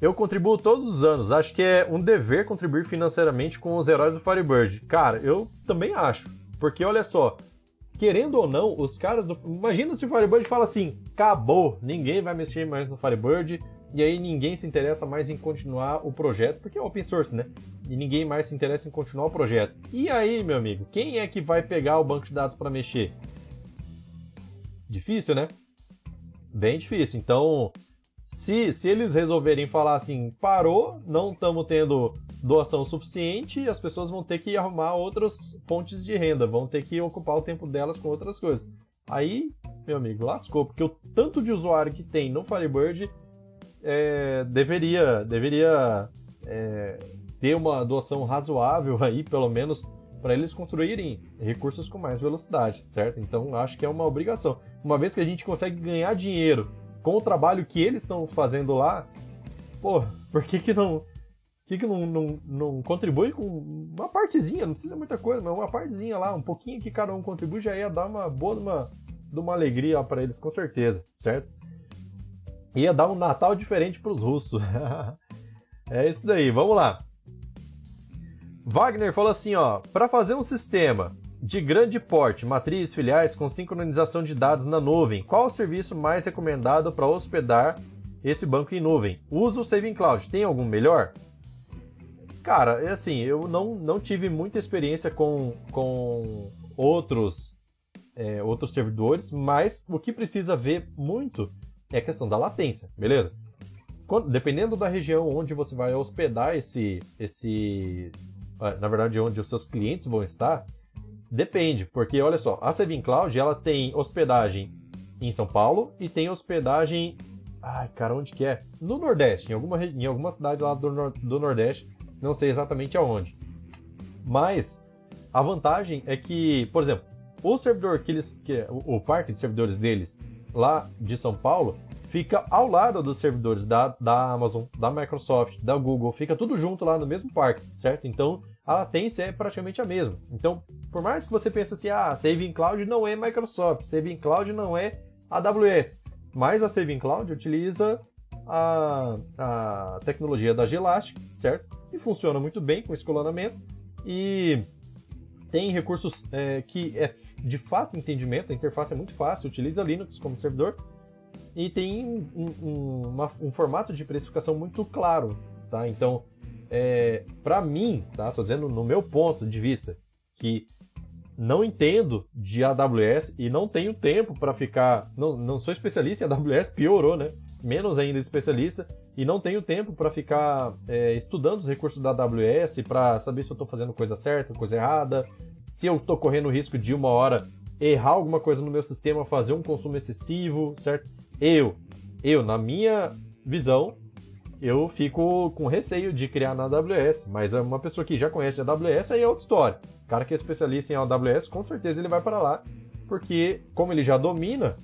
Eu contribuo todos os anos. Acho que é um dever contribuir financeiramente com os heróis do Firebird. Cara, eu também acho. Porque olha só, querendo ou não, os caras do. Imagina se o Firebird fala assim: acabou, ninguém vai mexer mais no Firebird. E aí ninguém se interessa mais em continuar o projeto, porque é open source, né? E ninguém mais se interessa em continuar o projeto. E aí, meu amigo, quem é que vai pegar o banco de dados para mexer? Difícil, né? Bem difícil. Então, se, se eles resolverem falar assim, parou, não estamos tendo doação suficiente, as pessoas vão ter que arrumar outras fontes de renda, vão ter que ocupar o tempo delas com outras coisas. Aí, meu amigo, lascou, porque o tanto de usuário que tem no Firebird é, deveria, deveria é, ter uma doação razoável aí, pelo menos, para eles construírem recursos com mais velocidade, certo? Então, acho que é uma obrigação. Uma vez que a gente consegue ganhar dinheiro com o trabalho que eles estão fazendo lá, pô, por que que não, que que não, não, não contribui com uma partezinha, não precisa muita coisa, mas uma partezinha lá, um pouquinho que cada um contribui já ia dar uma boa, uma, de uma alegria para eles, com certeza, certo? Ia dar um Natal diferente para os russos. é isso daí, vamos lá. Wagner falou assim, ó, para fazer um sistema de grande porte, matriz, filiais com sincronização de dados na nuvem. Qual o serviço mais recomendado para hospedar esse banco em nuvem? Usa o Saving Cloud. Tem algum melhor? Cara, é assim, eu não, não tive muita experiência com, com outros, é, outros servidores, mas o que precisa ver muito é a questão da latência, beleza? Quando, dependendo da região onde você vai hospedar esse, esse, ah, na verdade, onde os seus clientes vão estar, Depende, porque olha só, a Saving Cloud ela tem hospedagem em São Paulo e tem hospedagem. Ai, cara, onde que é? No Nordeste, em alguma, em alguma cidade lá do, do Nordeste, não sei exatamente aonde. Mas a vantagem é que, por exemplo, o servidor que eles. Que, é, o, parque de servidores deles lá de São Paulo fica ao lado dos servidores da, da Amazon, da Microsoft, da Google, fica tudo junto lá no mesmo parque, certo? Então a latência é praticamente a mesma. Então, por mais que você pense assim, ah, Saving Cloud não é Microsoft, Saving Cloud não é AWS, mas a Saving Cloud utiliza a, a tecnologia da Gelastic, certo? Que funciona muito bem com escalonamento e tem recursos é, que é de fácil entendimento, a interface é muito fácil, utiliza Linux como servidor e tem um, um, uma, um formato de precificação muito claro, tá? Então, é, para mim, tá? Tô dizendo no meu ponto de vista que não entendo de AWS e não tenho tempo para ficar. Não, não sou especialista em AWS, piorou, né? Menos ainda especialista, e não tenho tempo para ficar é, estudando os recursos da AWS para saber se eu estou fazendo coisa certa, coisa errada, se eu estou correndo o risco de uma hora errar alguma coisa no meu sistema, fazer um consumo excessivo, certo? Eu, eu, na minha visão, eu fico com receio de criar na AWS, mas é uma pessoa que já conhece a AWS aí é outra história. O cara que é especialista em AWS, com certeza ele vai para lá, porque como ele já domina,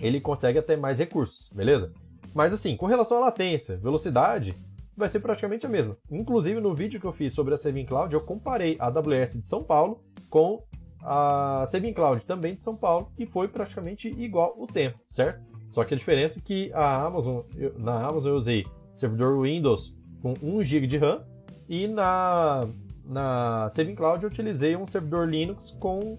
ele consegue até mais recursos, beleza? Mas assim, com relação à latência, velocidade, vai ser praticamente a mesma. Inclusive no vídeo que eu fiz sobre a Saving Cloud, eu comparei a AWS de São Paulo com a Saving Cloud também de São Paulo e foi praticamente igual o tempo, certo? Só que a diferença é que a Amazon, eu, na Amazon eu usei servidor Windows com 1 GB de RAM e na na Saving Cloud eu utilizei um servidor Linux com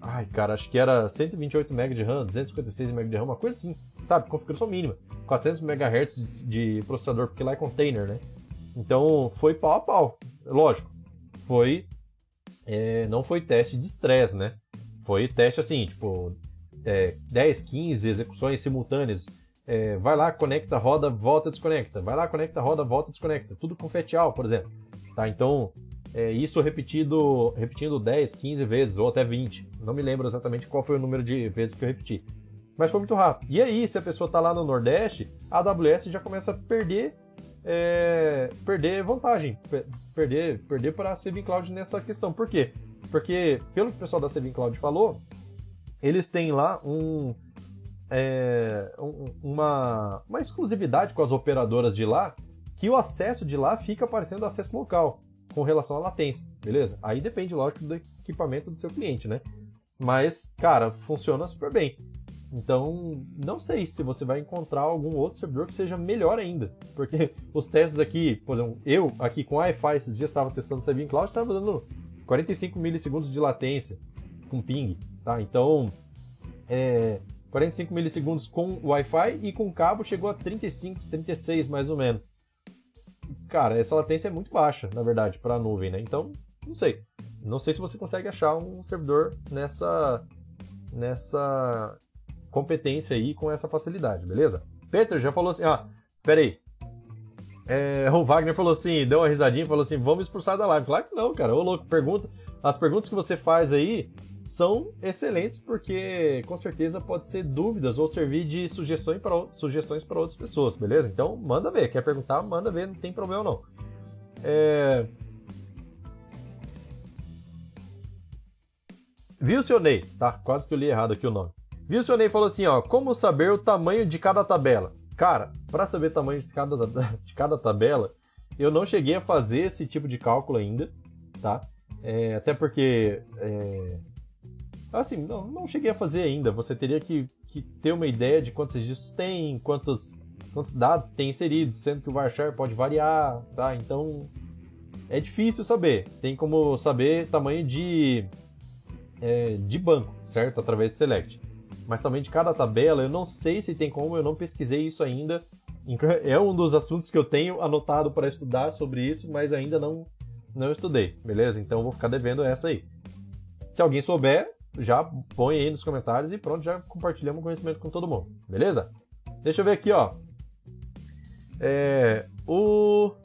ai, cara, acho que era 128 MB de RAM, 256 MB de RAM, uma coisa assim, sabe, configuração mínima, 400 MHz de, processador, porque lá é container, né? Então foi pau a pau, lógico. Foi é, não foi teste de estresse, né? Foi teste assim, tipo, é, 10, 15 execuções simultâneas. É, vai lá, conecta, roda, volta, desconecta. Vai lá, conecta, roda, volta, desconecta. Tudo com fetial, por exemplo. Tá? Então, é, isso repetido, repetindo 10, 15 vezes, ou até 20. Não me lembro exatamente qual foi o número de vezes que eu repeti. Mas foi muito rápido. E aí, se a pessoa está lá no Nordeste, a AWS já começa a perder é, perder vantagem, perder, perder para a Saving Cloud nessa questão. Por quê? Porque, pelo que o pessoal da Saving Cloud falou, eles têm lá um, é, uma, uma exclusividade com as operadoras de lá, que o acesso de lá fica parecendo acesso local, com relação à latência, beleza? Aí depende, lógico, do equipamento do seu cliente, né? Mas, cara, funciona super bem. Então, não sei se você vai encontrar algum outro servidor que seja melhor ainda. Porque os testes aqui, por exemplo, eu aqui com Wi-Fi esses dias estava testando o Saving Cloud, estava dando 45 milissegundos de latência com ping, tá? Então, é, 45 milissegundos com Wi-Fi e com cabo chegou a 35, 36 mais ou menos. Cara, essa latência é muito baixa, na verdade, para a nuvem, né? Então, não sei. Não sei se você consegue achar um servidor nessa nessa competência aí com essa facilidade, beleza? Peter já falou assim, ó, peraí. É, o Wagner falou assim, deu uma risadinha falou assim, vamos expulsar da live. Claro que não, cara. Ô louco, pergunta. As perguntas que você faz aí são excelentes porque com certeza pode ser dúvidas ou servir de sugestões para, sugestões para outras pessoas, beleza? Então manda ver. Quer perguntar, manda ver, não tem problema não. É... Viu, seu Ney? Tá, quase que eu li errado aqui o nome. Vilsionei falou assim, ó, como saber o tamanho de cada tabela? Cara, para saber o tamanho de cada, de cada tabela, eu não cheguei a fazer esse tipo de cálculo ainda, tá? É, até porque, é, assim, não, não cheguei a fazer ainda. Você teria que, que ter uma ideia de quantos registros tem, quantos, quantos dados tem inseridos, sendo que o varchar pode variar, tá? Então, é difícil saber. Tem como saber tamanho de, é, de banco, certo? Através de Select mas também de cada tabela. Eu não sei se tem como, eu não pesquisei isso ainda. É um dos assuntos que eu tenho anotado para estudar sobre isso, mas ainda não, não estudei, beleza? Então vou ficar devendo essa aí. Se alguém souber, já põe aí nos comentários e pronto, já compartilhamos o conhecimento com todo mundo, beleza? Deixa eu ver aqui, ó. É, o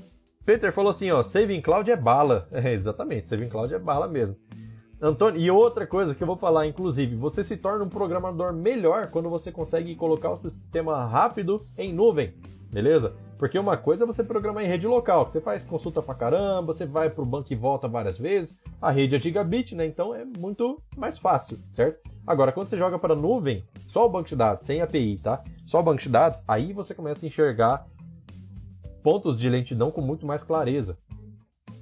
Peter falou assim, ó, Saving Cloud é bala. É, exatamente, Saving Cloud é bala mesmo. Antônio, e outra coisa que eu vou falar, inclusive, você se torna um programador melhor quando você consegue colocar o sistema rápido em nuvem, beleza? Porque uma coisa é você programar em rede local, que você faz consulta pra caramba, você vai pro banco e volta várias vezes, a rede é gigabit, né? Então é muito mais fácil, certo? Agora, quando você joga para nuvem, só o banco de dados, sem API, tá? Só o banco de dados, aí você começa a enxergar pontos de lentidão com muito mais clareza.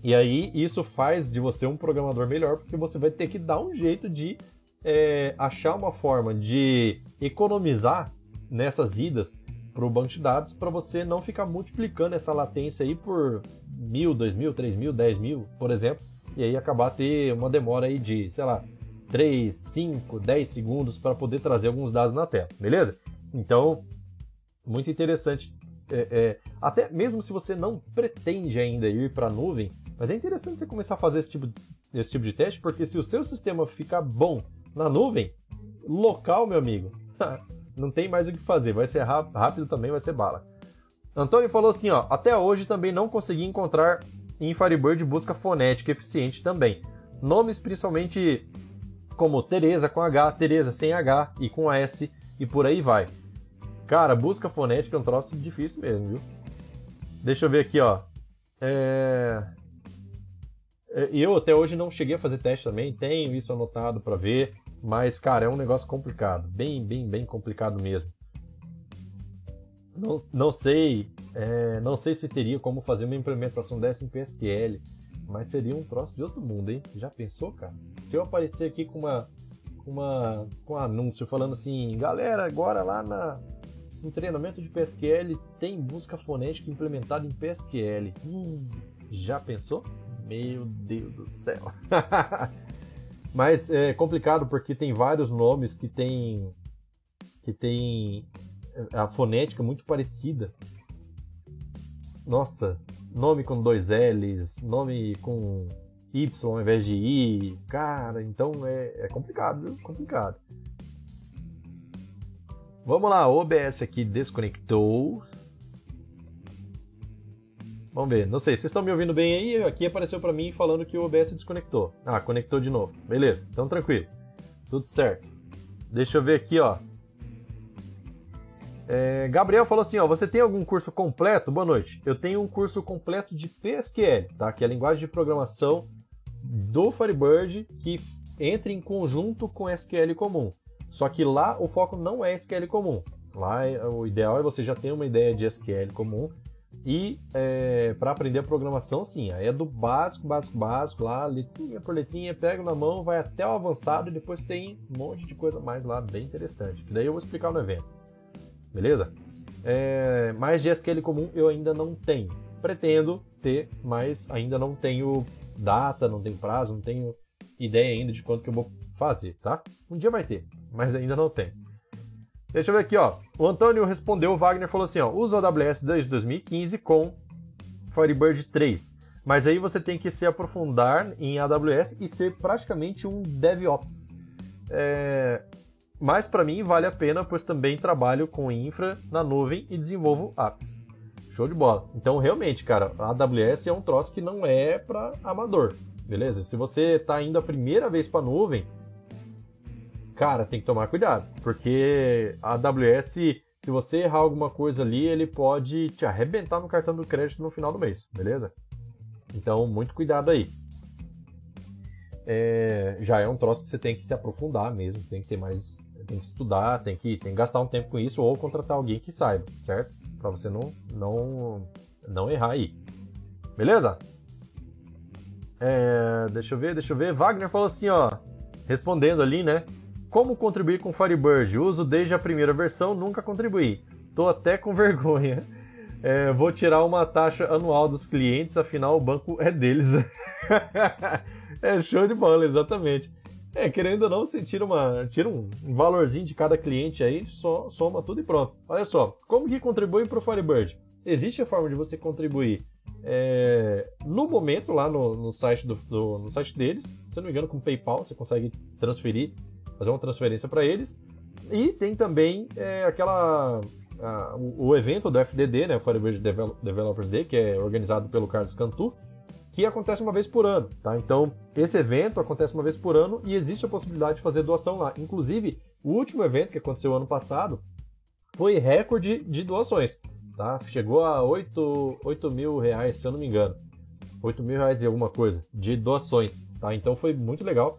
E aí isso faz de você um programador melhor, porque você vai ter que dar um jeito de é, achar uma forma de economizar nessas idas para o banco de dados para você não ficar multiplicando essa latência aí por mil, dois mil, três mil, dez mil, por exemplo, e aí acabar ter uma demora aí de, sei lá, 3, 5, 10 segundos para poder trazer alguns dados na tela, beleza? Então, muito interessante. É, é, até mesmo se você não pretende ainda ir para a nuvem, mas é interessante você começar a fazer esse tipo, esse tipo de teste, porque se o seu sistema ficar bom na nuvem, local, meu amigo, não tem mais o que fazer. Vai ser rápido também, vai ser bala. Antônio falou assim, ó, até hoje também não consegui encontrar em Firebird busca fonética eficiente também. Nomes principalmente como Teresa com H, Teresa sem H e com S e por aí vai. Cara, busca fonética é um troço difícil mesmo, viu? Deixa eu ver aqui, ó. É... é eu até hoje não cheguei a fazer teste também, tenho isso anotado para ver, mas cara, é um negócio complicado, bem, bem, bem complicado mesmo. Não, não sei, é, não sei se teria como fazer uma implementação dessa em PSQL, mas seria um troço de outro mundo, hein? Já pensou, cara? Se eu aparecer aqui com uma, uma, com um anúncio falando assim, galera, agora lá na, no treinamento de PSQL tem busca fonética implementada em PSQL. Hum, já pensou? Meu Deus do céu! mas é complicado porque tem vários nomes que tem que tem a fonética muito parecida. Nossa, nome com dois L's, nome com Y ao invés de I. Cara, então é, é complicado? Complicado. Vamos lá, o OBS aqui desconectou. Vamos ver, não sei, vocês estão me ouvindo bem aí? Aqui apareceu para mim falando que o OBS desconectou. Ah, conectou de novo. Beleza, então tranquilo. Tudo certo. Deixa eu ver aqui, ó. É, Gabriel falou assim, ó, você tem algum curso completo? Boa noite. Eu tenho um curso completo de PSQL, tá? Que é a linguagem de programação do Firebird que entra em conjunto com SQL comum. Só que lá o foco não é SQL comum. Lá é, o ideal é você já ter uma ideia de SQL comum e é, para aprender a programação, sim, aí é do básico, básico, básico, lá, letrinha por letrinha, pega na mão, vai até o avançado e depois tem um monte de coisa mais lá bem interessante. Que daí eu vou explicar no evento beleza? É, mas de SQL comum eu ainda não tenho. Pretendo ter, mas ainda não tenho data, não tenho prazo, não tenho ideia ainda de quanto que eu vou fazer, tá? Um dia vai ter, mas ainda não tem. Deixa eu ver aqui, ó. O Antônio respondeu, o Wagner falou assim, ó, uso AWS desde 2015 com Firebird 3. Mas aí você tem que se aprofundar em AWS e ser praticamente um DevOps. É, mas para mim vale a pena, pois também trabalho com infra na nuvem e desenvolvo apps. Show de bola. Então, realmente, cara, a AWS é um troço que não é para amador, beleza? Se você tá indo a primeira vez para nuvem, cara, tem que tomar cuidado, porque a AWS, se você errar alguma coisa ali, ele pode te arrebentar no cartão do crédito no final do mês, beleza? Então, muito cuidado aí. É, já é um troço que você tem que se aprofundar mesmo, tem que ter mais tem que estudar, tem que, tem que gastar um tempo com isso ou contratar alguém que saiba, certo? Para você não, não, não errar aí. Beleza? É, deixa eu ver, deixa eu ver. Wagner falou assim, ó, respondendo ali, né? Como contribuir com Firebird? Uso desde a primeira versão, nunca contribuí. Tô até com vergonha. É, vou tirar uma taxa anual dos clientes, afinal o banco é deles. é show de bola, exatamente. É, querendo ou não, você tira, uma, tira um valorzinho de cada cliente aí, só, soma tudo e pronto. Olha só, como que contribui para o Firebird? Existe a forma de você contribuir é, no momento lá no, no site do, do, no site deles, se não me engano, com PayPal você consegue transferir, fazer uma transferência para eles. E tem também é, aquela a, o, o, evento do FDD, né, Firebird Developers Day, que é organizado pelo Carlos Cantu, que acontece uma vez por ano, tá? Então, esse evento acontece uma vez por ano e existe a possibilidade de fazer doação lá. Inclusive, o último evento que aconteceu ano passado foi recorde de doações, tá? Chegou a 8, 8 mil reais, se eu não me engano. 8 mil reais e alguma coisa de doações, tá? Então foi muito legal.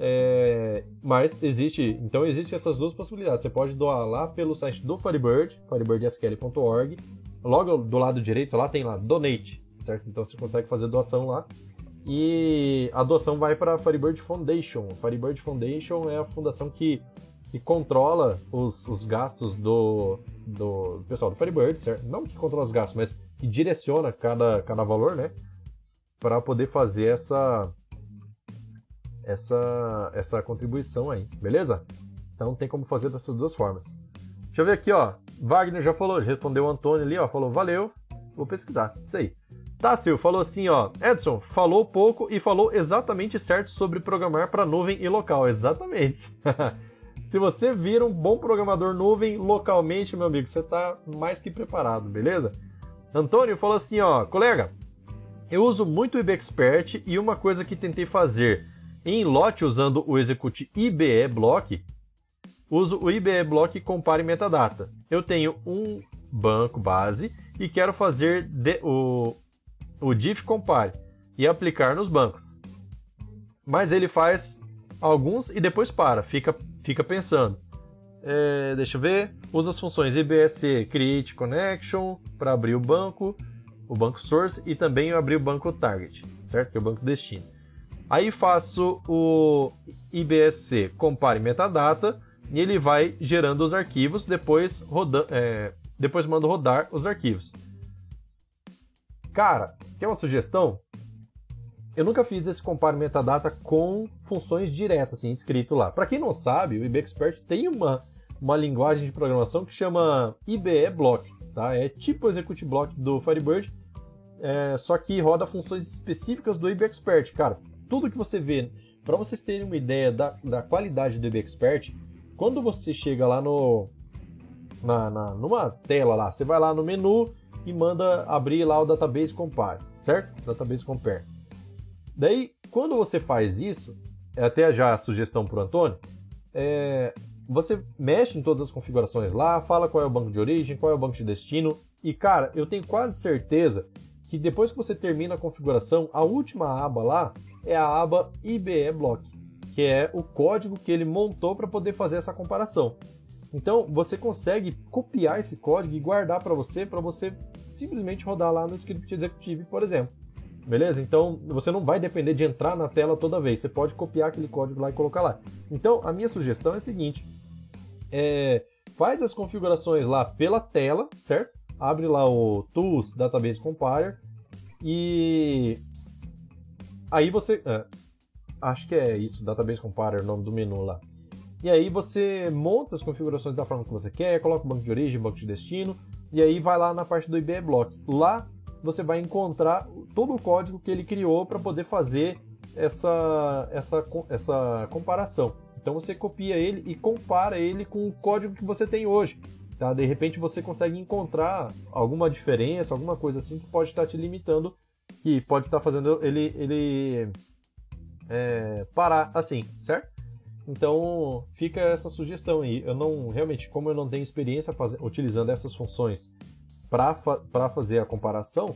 É... mas existe, então existe essas duas possibilidades. Você pode doar lá pelo site do Firebird, firebirdsql.org. Logo do lado direito lá tem lá Donate certo? Então você consegue fazer doação lá. E a doação vai para a Firebird Foundation. A Firebird Foundation é a fundação que, que controla os, os gastos do, do pessoal do Firebird, certo? Não que controla os gastos, mas que direciona cada, cada valor, né? Para poder fazer essa, essa, essa contribuição aí, beleza? Então tem como fazer dessas duas formas. Deixa eu ver aqui, ó. Wagner já falou, respondeu o Antônio ali, ó. Falou, valeu, vou pesquisar. Isso aí. Tássio falou assim, ó. Edson, falou pouco e falou exatamente certo sobre programar para nuvem e local. Exatamente. Se você vira um bom programador nuvem localmente, meu amigo, você está mais que preparado, beleza? Antônio falou assim, ó, colega, eu uso muito o IBExpert e uma coisa que tentei fazer em lote usando o Execute IBE Block, uso o IBE Block Compare Metadata. Eu tenho um banco base e quero fazer de, o, o diff compare e aplicar nos bancos. Mas ele faz alguns e depois para, fica, fica pensando. É, deixa eu ver. Usa as funções IBSC Create Connection para abrir o banco, o banco source e também abrir o banco target, certo? Que é o banco destino. Aí faço o IBSC compare metadata e ele vai gerando os arquivos, depois roda, é, depois mando rodar os arquivos. Cara, quer uma sugestão? Eu nunca fiz esse compare metadata com funções diretas, assim, escrito lá. Para quem não sabe, o IBExpert tem uma, uma linguagem de programação que chama IBE Block, tá? É tipo o Execute Block do Firebird, é, só que roda funções específicas do IBExpert. Cara, tudo que você vê, para vocês terem uma ideia da, da qualidade do IBExpert, quando você chega lá no, na, na, numa tela lá, você vai lá no menu e manda abrir lá o Database Compare, certo? Database Compare. Daí, quando você faz isso, é até já a sugestão para o Antônio, é, você mexe em todas as configurações lá, fala qual é o banco de origem, qual é o banco de destino, e cara, eu tenho quase certeza que depois que você termina a configuração, a última aba lá é a aba IBE Block, que é o código que ele montou para poder fazer essa comparação. Então você consegue copiar esse código e guardar para você, para você simplesmente rodar lá no script executivo, por exemplo. Beleza? Então você não vai depender de entrar na tela toda vez. Você pode copiar aquele código lá e colocar lá. Então a minha sugestão é a seguinte: é, faz as configurações lá pela tela, certo? Abre lá o Tools Database Compiler e aí você, é, acho que é isso, Database Compiler, o nome do menu lá. E aí você monta as configurações da forma que você quer, coloca o banco de origem, banco de destino, e aí vai lá na parte do IBE Block. Lá você vai encontrar todo o código que ele criou para poder fazer essa, essa, essa comparação. Então você copia ele e compara ele com o código que você tem hoje. Tá? De repente você consegue encontrar alguma diferença, alguma coisa assim que pode estar te limitando, que pode estar fazendo ele, ele é, parar assim, certo? Então fica essa sugestão aí. Eu não realmente, como eu não tenho experiência utilizando essas funções para fa fazer a comparação,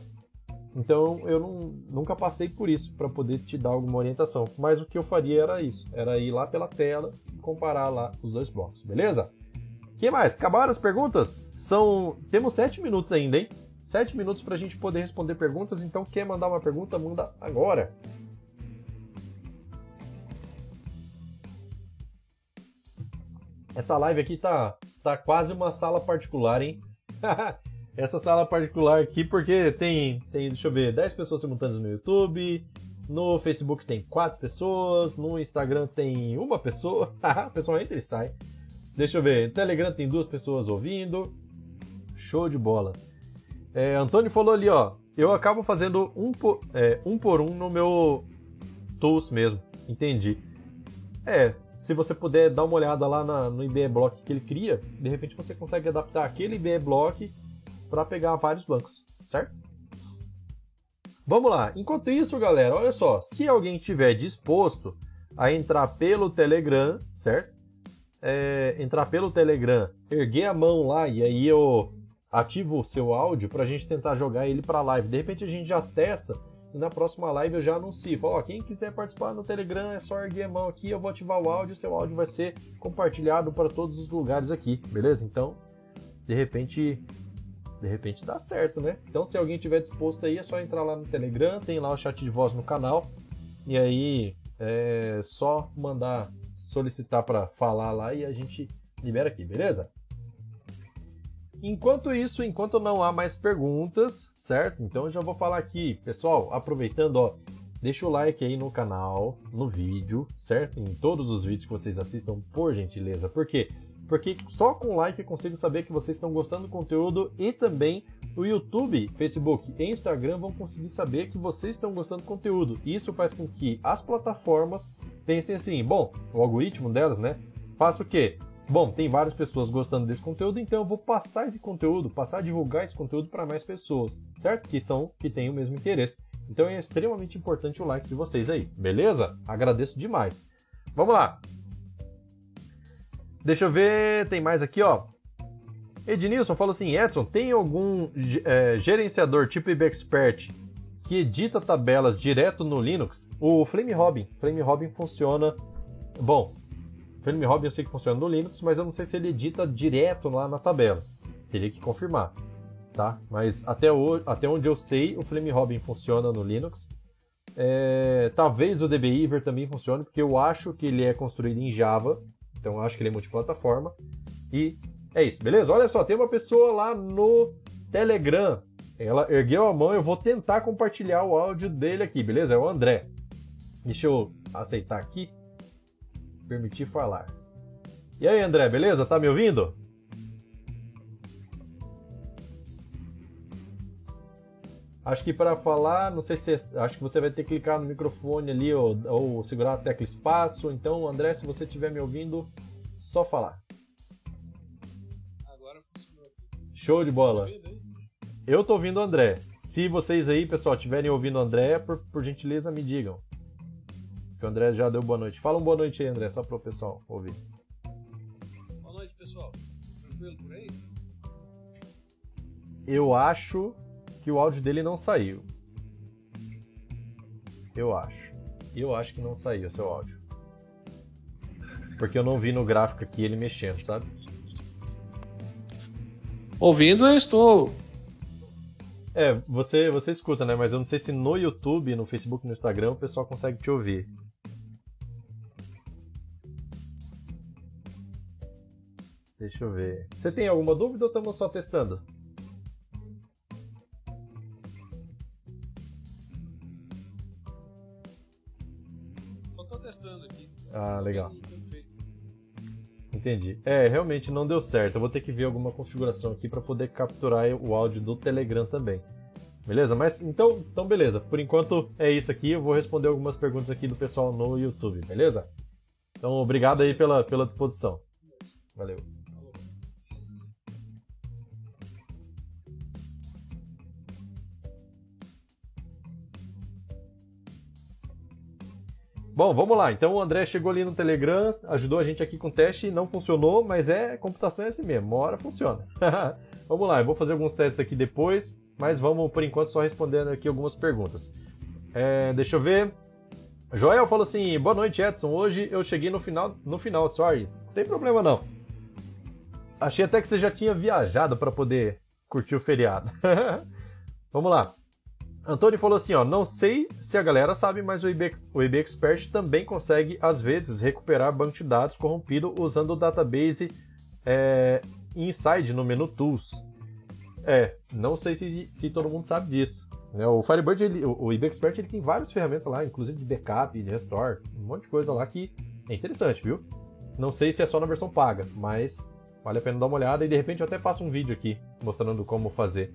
então eu não, nunca passei por isso para poder te dar alguma orientação. Mas o que eu faria era isso, era ir lá pela tela e comparar lá os dois blocos, beleza? Que mais? Acabaram as perguntas? São temos sete minutos ainda, hein? Sete minutos para a gente poder responder perguntas. Então quer mandar uma pergunta, manda agora. Essa live aqui tá, tá quase uma sala particular, hein? Essa sala particular aqui, porque tem, tem, deixa eu ver, 10 pessoas simultâneas no YouTube, no Facebook tem 4 pessoas, no Instagram tem uma pessoa, o pessoal entra e sai. Deixa eu ver, Telegram tem duas pessoas ouvindo, show de bola. É, Antônio falou ali, ó, eu acabo fazendo um por, é, um por um no meu Tools mesmo, entendi. É, se você puder dar uma olhada lá na, no IBE Block que ele cria, de repente você consegue adaptar aquele IBE Block para pegar vários bancos, certo? Vamos lá. Enquanto isso, galera, olha só, se alguém estiver disposto a entrar pelo Telegram, certo? É, entrar pelo Telegram, erguer a mão lá e aí eu ativo o seu áudio para a gente tentar jogar ele para live. De repente a gente já testa e na próxima live eu já anuncio. Falo, ó, quem quiser participar no Telegram é só erguer a mão aqui, eu vou ativar o áudio, seu áudio vai ser compartilhado para todos os lugares aqui, beleza? Então, de repente, de repente dá certo, né? Então, se alguém tiver disposto aí, é só entrar lá no Telegram, tem lá o chat de voz no canal, e aí é só mandar solicitar para falar lá e a gente libera aqui, beleza? Enquanto isso, enquanto não há mais perguntas, certo? Então eu já vou falar aqui, pessoal, aproveitando, ó, deixa o like aí no canal, no vídeo, certo? Em todos os vídeos que vocês assistam, por gentileza. Por quê? Porque só com like eu consigo saber que vocês estão gostando do conteúdo e também o YouTube, Facebook e Instagram vão conseguir saber que vocês estão gostando do conteúdo. Isso faz com que as plataformas pensem assim: bom, o algoritmo delas, né? Faça o quê? Bom, tem várias pessoas gostando desse conteúdo, então eu vou passar esse conteúdo, passar a divulgar esse conteúdo para mais pessoas, certo? Que são que têm o mesmo interesse. Então é extremamente importante o like de vocês aí, beleza? Agradeço demais. Vamos lá. Deixa eu ver, tem mais aqui, ó. Ednilson falou assim: Edson, tem algum é, gerenciador tipo IBExpert que edita tabelas direto no Linux? O Flame Robin. Flame Robin funciona. Bom, Flame Robin eu sei que funciona no Linux, mas eu não sei se ele edita direto lá na tabela. Teria que confirmar, tá? Mas até, o, até onde eu sei, o Flame Robin funciona no Linux. É, talvez o DBIver também funcione, porque eu acho que ele é construído em Java, então acho que ele é multiplataforma. E é isso, beleza? Olha só, tem uma pessoa lá no Telegram. Ela ergueu a mão, eu vou tentar compartilhar o áudio dele aqui, beleza? É o André. Deixa eu aceitar aqui permitir falar. E aí, André, beleza? Tá me ouvindo? Acho que para falar, não sei se é, acho que você vai ter que clicar no microfone ali ou, ou segurar a tecla espaço. Então, André, se você estiver me ouvindo, só falar. Agora. Show de bola. Eu tô ouvindo o André. Se vocês aí, pessoal, estiverem ouvindo o André, por, por gentileza me digam que o André já deu boa noite. Fala um boa noite aí, André, só para o pessoal ouvir. Boa noite, pessoal. Tranquilo por aí? Eu acho que o áudio dele não saiu. Eu acho. Eu acho que não saiu o seu áudio. Porque eu não vi no gráfico aqui ele mexendo, sabe? Ouvindo, eu estou. É, você, você escuta, né? Mas eu não sei se no YouTube, no Facebook, no Instagram o pessoal consegue te ouvir. Deixa eu ver. Você tem alguma dúvida ou estamos só testando? Ah, legal. Entendi. É, realmente não deu certo. Eu vou ter que ver alguma configuração aqui para poder capturar o áudio do Telegram também. Beleza? Mas então, então beleza. Por enquanto é isso aqui. Eu vou responder algumas perguntas aqui do pessoal no YouTube, beleza? Então, obrigado aí pela, pela disposição. Valeu. Bom, vamos lá. Então o André chegou ali no Telegram, ajudou a gente aqui com o teste, não funcionou, mas é computação é assim mesmo, uma hora funciona. vamos lá, eu vou fazer alguns testes aqui depois, mas vamos por enquanto só respondendo aqui algumas perguntas. É, deixa eu ver. Joel falou assim: boa noite, Edson. Hoje eu cheguei no final, no final, sorry. Não tem problema não. Achei até que você já tinha viajado para poder curtir o feriado. vamos lá. Antônio falou assim, ó, não sei se a galera sabe, mas o IB, o IB Expert também consegue, às vezes, recuperar banco de dados corrompido usando o database é, Inside no menu Tools. É, não sei se, se todo mundo sabe disso. Né? O Firebird, ele, o, IB Expert, ele tem várias ferramentas lá, inclusive de backup, de restore, um monte de coisa lá que é interessante, viu? Não sei se é só na versão paga, mas vale a pena dar uma olhada e de repente eu até faço um vídeo aqui mostrando como fazer.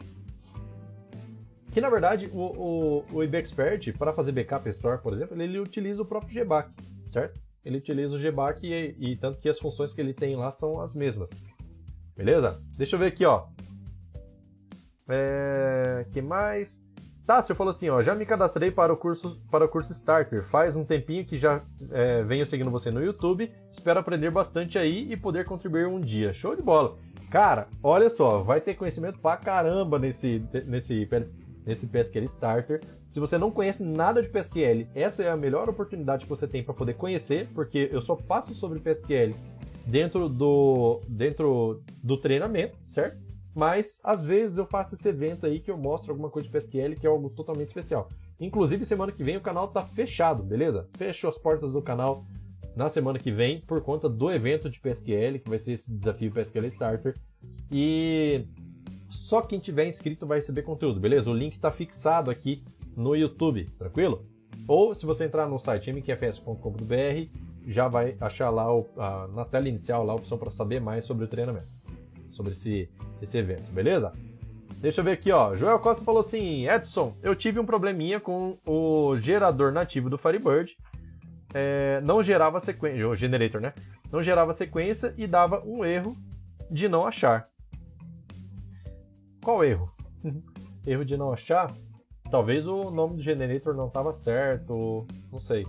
Que na verdade o, o, o IBExpert, para fazer backup store, por exemplo, ele utiliza o próprio GBAC, certo? Ele utiliza o GBAC e, e tanto que as funções que ele tem lá são as mesmas. Beleza? Deixa eu ver aqui, ó. É... que mais? Tá, você falou assim, ó, já me cadastrei para o curso para o curso Starter. Faz um tempinho que já é, venho seguindo você no YouTube. Espero aprender bastante aí e poder contribuir um dia. Show de bola. Cara, olha só, vai ter conhecimento pra caramba nesse, nesse nesse PSQL Starter. Se você não conhece nada de PSQL, essa é a melhor oportunidade que você tem para poder conhecer, porque eu só passo sobre PSQL dentro do, dentro do treinamento, certo? Mas às vezes eu faço esse evento aí que eu mostro alguma coisa de PSQL que é algo totalmente especial. Inclusive, semana que vem o canal tá fechado, beleza? Fecho as portas do canal na semana que vem por conta do evento de PSQL, que vai ser esse desafio PSQL Starter. E só quem tiver inscrito vai receber conteúdo, beleza? O link está fixado aqui no YouTube, tranquilo? Ou se você entrar no site mqfs.com.br, já vai achar lá a, na tela inicial lá a opção para saber mais sobre o treinamento, sobre esse, esse evento, beleza? Deixa eu ver aqui, ó. Joel Costa falou assim: Edson, eu tive um probleminha com o gerador nativo do Firebird. É, não gerava sequência, o generator, né? Não gerava sequência e dava um erro de não achar. Qual erro? erro de não achar? Talvez o nome do generator não estava certo, não sei.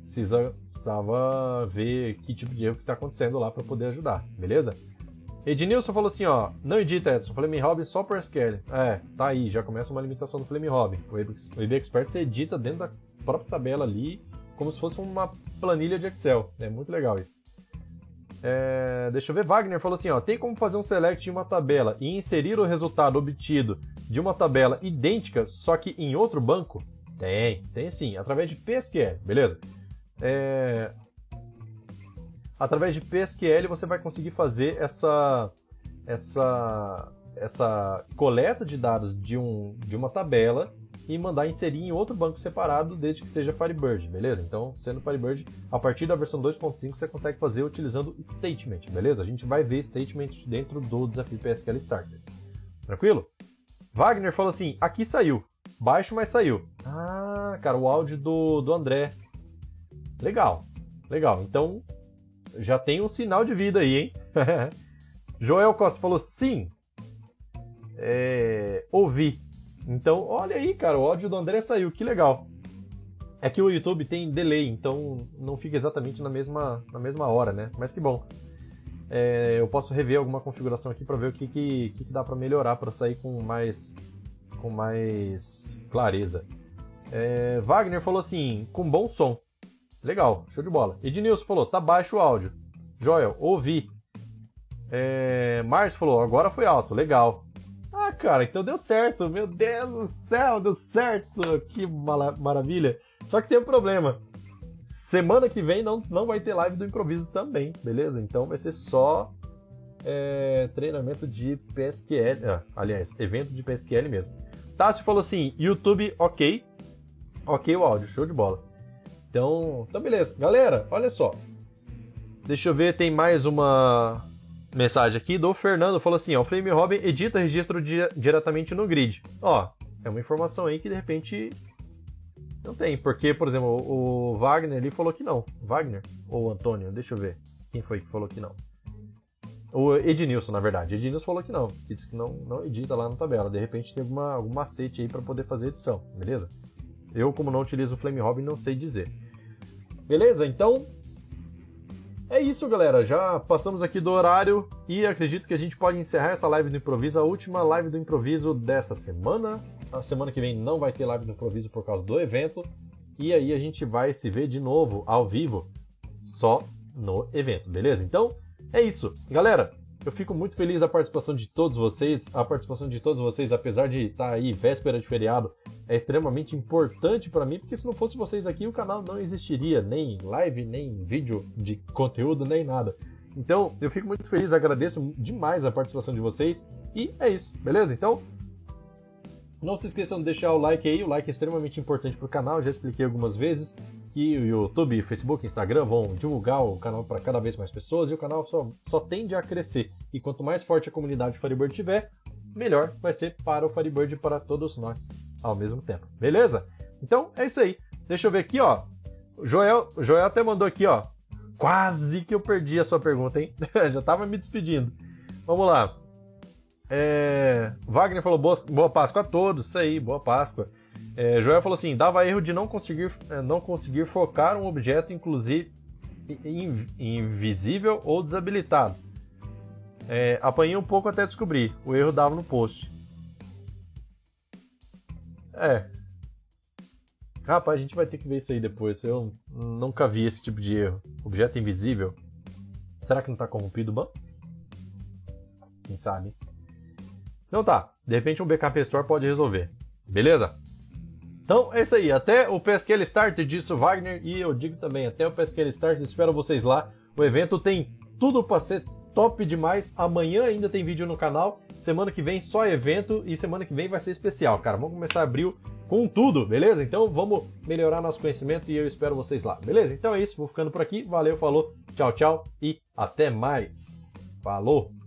Precisa, precisava ver que tipo de erro que está acontecendo lá para poder ajudar, beleza? Ednilson falou assim, ó, não edita Edson, Flame Hobby só por SQL. É, tá aí, já começa uma limitação do Flame Hobby. O EB Expert você edita dentro da própria tabela ali, como se fosse uma planilha de Excel. É muito legal isso. É, deixa eu ver, Wagner falou assim, ó, tem como fazer um select de uma tabela e inserir o resultado obtido de uma tabela idêntica, só que em outro banco? Tem, tem sim, através de PSQL, beleza? É, através de PSQL você vai conseguir fazer essa, essa, essa coleta de dados de, um, de uma tabela e mandar inserir em outro banco separado, desde que seja Firebird, beleza? Então, sendo Firebird, a partir da versão 2.5 você consegue fazer utilizando statement, beleza? A gente vai ver statement dentro do desafio PSQL Starter. Tranquilo? Wagner falou assim: aqui saiu. Baixo, mas saiu. Ah, cara, o áudio do, do André. Legal, legal. Então, já tem um sinal de vida aí, hein? Joel Costa falou sim. É, ouvi. Então, olha aí, cara, o áudio do André saiu, que legal. É que o YouTube tem delay, então não fica exatamente na mesma, na mesma hora, né? Mas que bom. É, eu posso rever alguma configuração aqui para ver o que, que, que dá para melhorar para sair com mais, com mais clareza. É, Wagner falou assim, com bom som. Legal, show de bola. Ednilson falou, tá baixo o áudio. Joel, ouvi. É, Márcio falou, agora foi alto, legal. Cara, então deu certo. Meu Deus do céu, deu certo. Que maravilha. Só que tem um problema. Semana que vem não, não vai ter live do improviso também, beleza? Então vai ser só é, treinamento de PSQL. Ah, aliás, evento de PSQL mesmo. Tássio falou assim: YouTube, ok. Ok o áudio, show de bola. Então, então beleza. Galera, olha só. Deixa eu ver, tem mais uma mensagem aqui do Fernando. Falou assim: ó, o Flame Robin edita registro di diretamente no grid. Ó, é uma informação aí que de repente não tem. Porque, por exemplo, o Wagner ali falou que não. Wagner? Ou Antônio? Deixa eu ver. Quem foi que falou que não? O Ednilson, na verdade. Ednilson falou que não. Que disse que não, não edita lá na tabela. De repente tem alguma, algum macete aí para poder fazer edição, beleza? Eu, como não utilizo o Flame Robin, não sei dizer. Beleza? Então, é isso, galera. Já passamos aqui do horário e acredito que a gente pode encerrar essa live do improviso, a última live do improviso dessa semana. A semana que vem não vai ter live do improviso por causa do evento. E aí a gente vai se ver de novo ao vivo só no evento, beleza? Então, é isso. Galera, eu fico muito feliz da participação de todos vocês. A participação de todos vocês, apesar de estar aí véspera de feriado, é extremamente importante para mim, porque se não fosse vocês aqui, o canal não existiria, nem live, nem vídeo de conteúdo, nem nada. Então, eu fico muito feliz, agradeço demais a participação de vocês. E é isso, beleza? Então, não se esqueçam de deixar o like aí, o like é extremamente importante para o canal, já expliquei algumas vezes que o YouTube, Facebook, Instagram vão divulgar o canal para cada vez mais pessoas e o canal só, só tende a crescer. E quanto mais forte a comunidade Firebird tiver, melhor vai ser para o Firebird e para todos nós ao mesmo tempo. Beleza? Então é isso aí. Deixa eu ver aqui, ó. O Joel, Joel até mandou aqui, ó. Quase que eu perdi a sua pergunta, hein? Já tava me despedindo. Vamos lá. É... Wagner falou boa, boa Páscoa a todos. Isso aí, boa Páscoa. É, Joel falou assim: dava erro de não conseguir, é, não conseguir focar um objeto, inclusive invisível ou desabilitado. É, apanhei um pouco até descobrir. O erro dava no post. É. Rapaz, a gente vai ter que ver isso aí depois. Eu nunca vi esse tipo de erro. Objeto invisível. Será que não está corrompido o banco? Quem sabe? Então tá. De repente um backup store pode resolver. Beleza? Então é isso aí. Até o PSQL Start, disse Wagner. E eu digo também, até o PSQL Start. Espero vocês lá. O evento tem tudo para ser top demais. Amanhã ainda tem vídeo no canal. Semana que vem só evento. E semana que vem vai ser especial, cara. Vamos começar abril com tudo, beleza? Então vamos melhorar nosso conhecimento e eu espero vocês lá, beleza? Então é isso, vou ficando por aqui. Valeu, falou, tchau, tchau e até mais. Falou!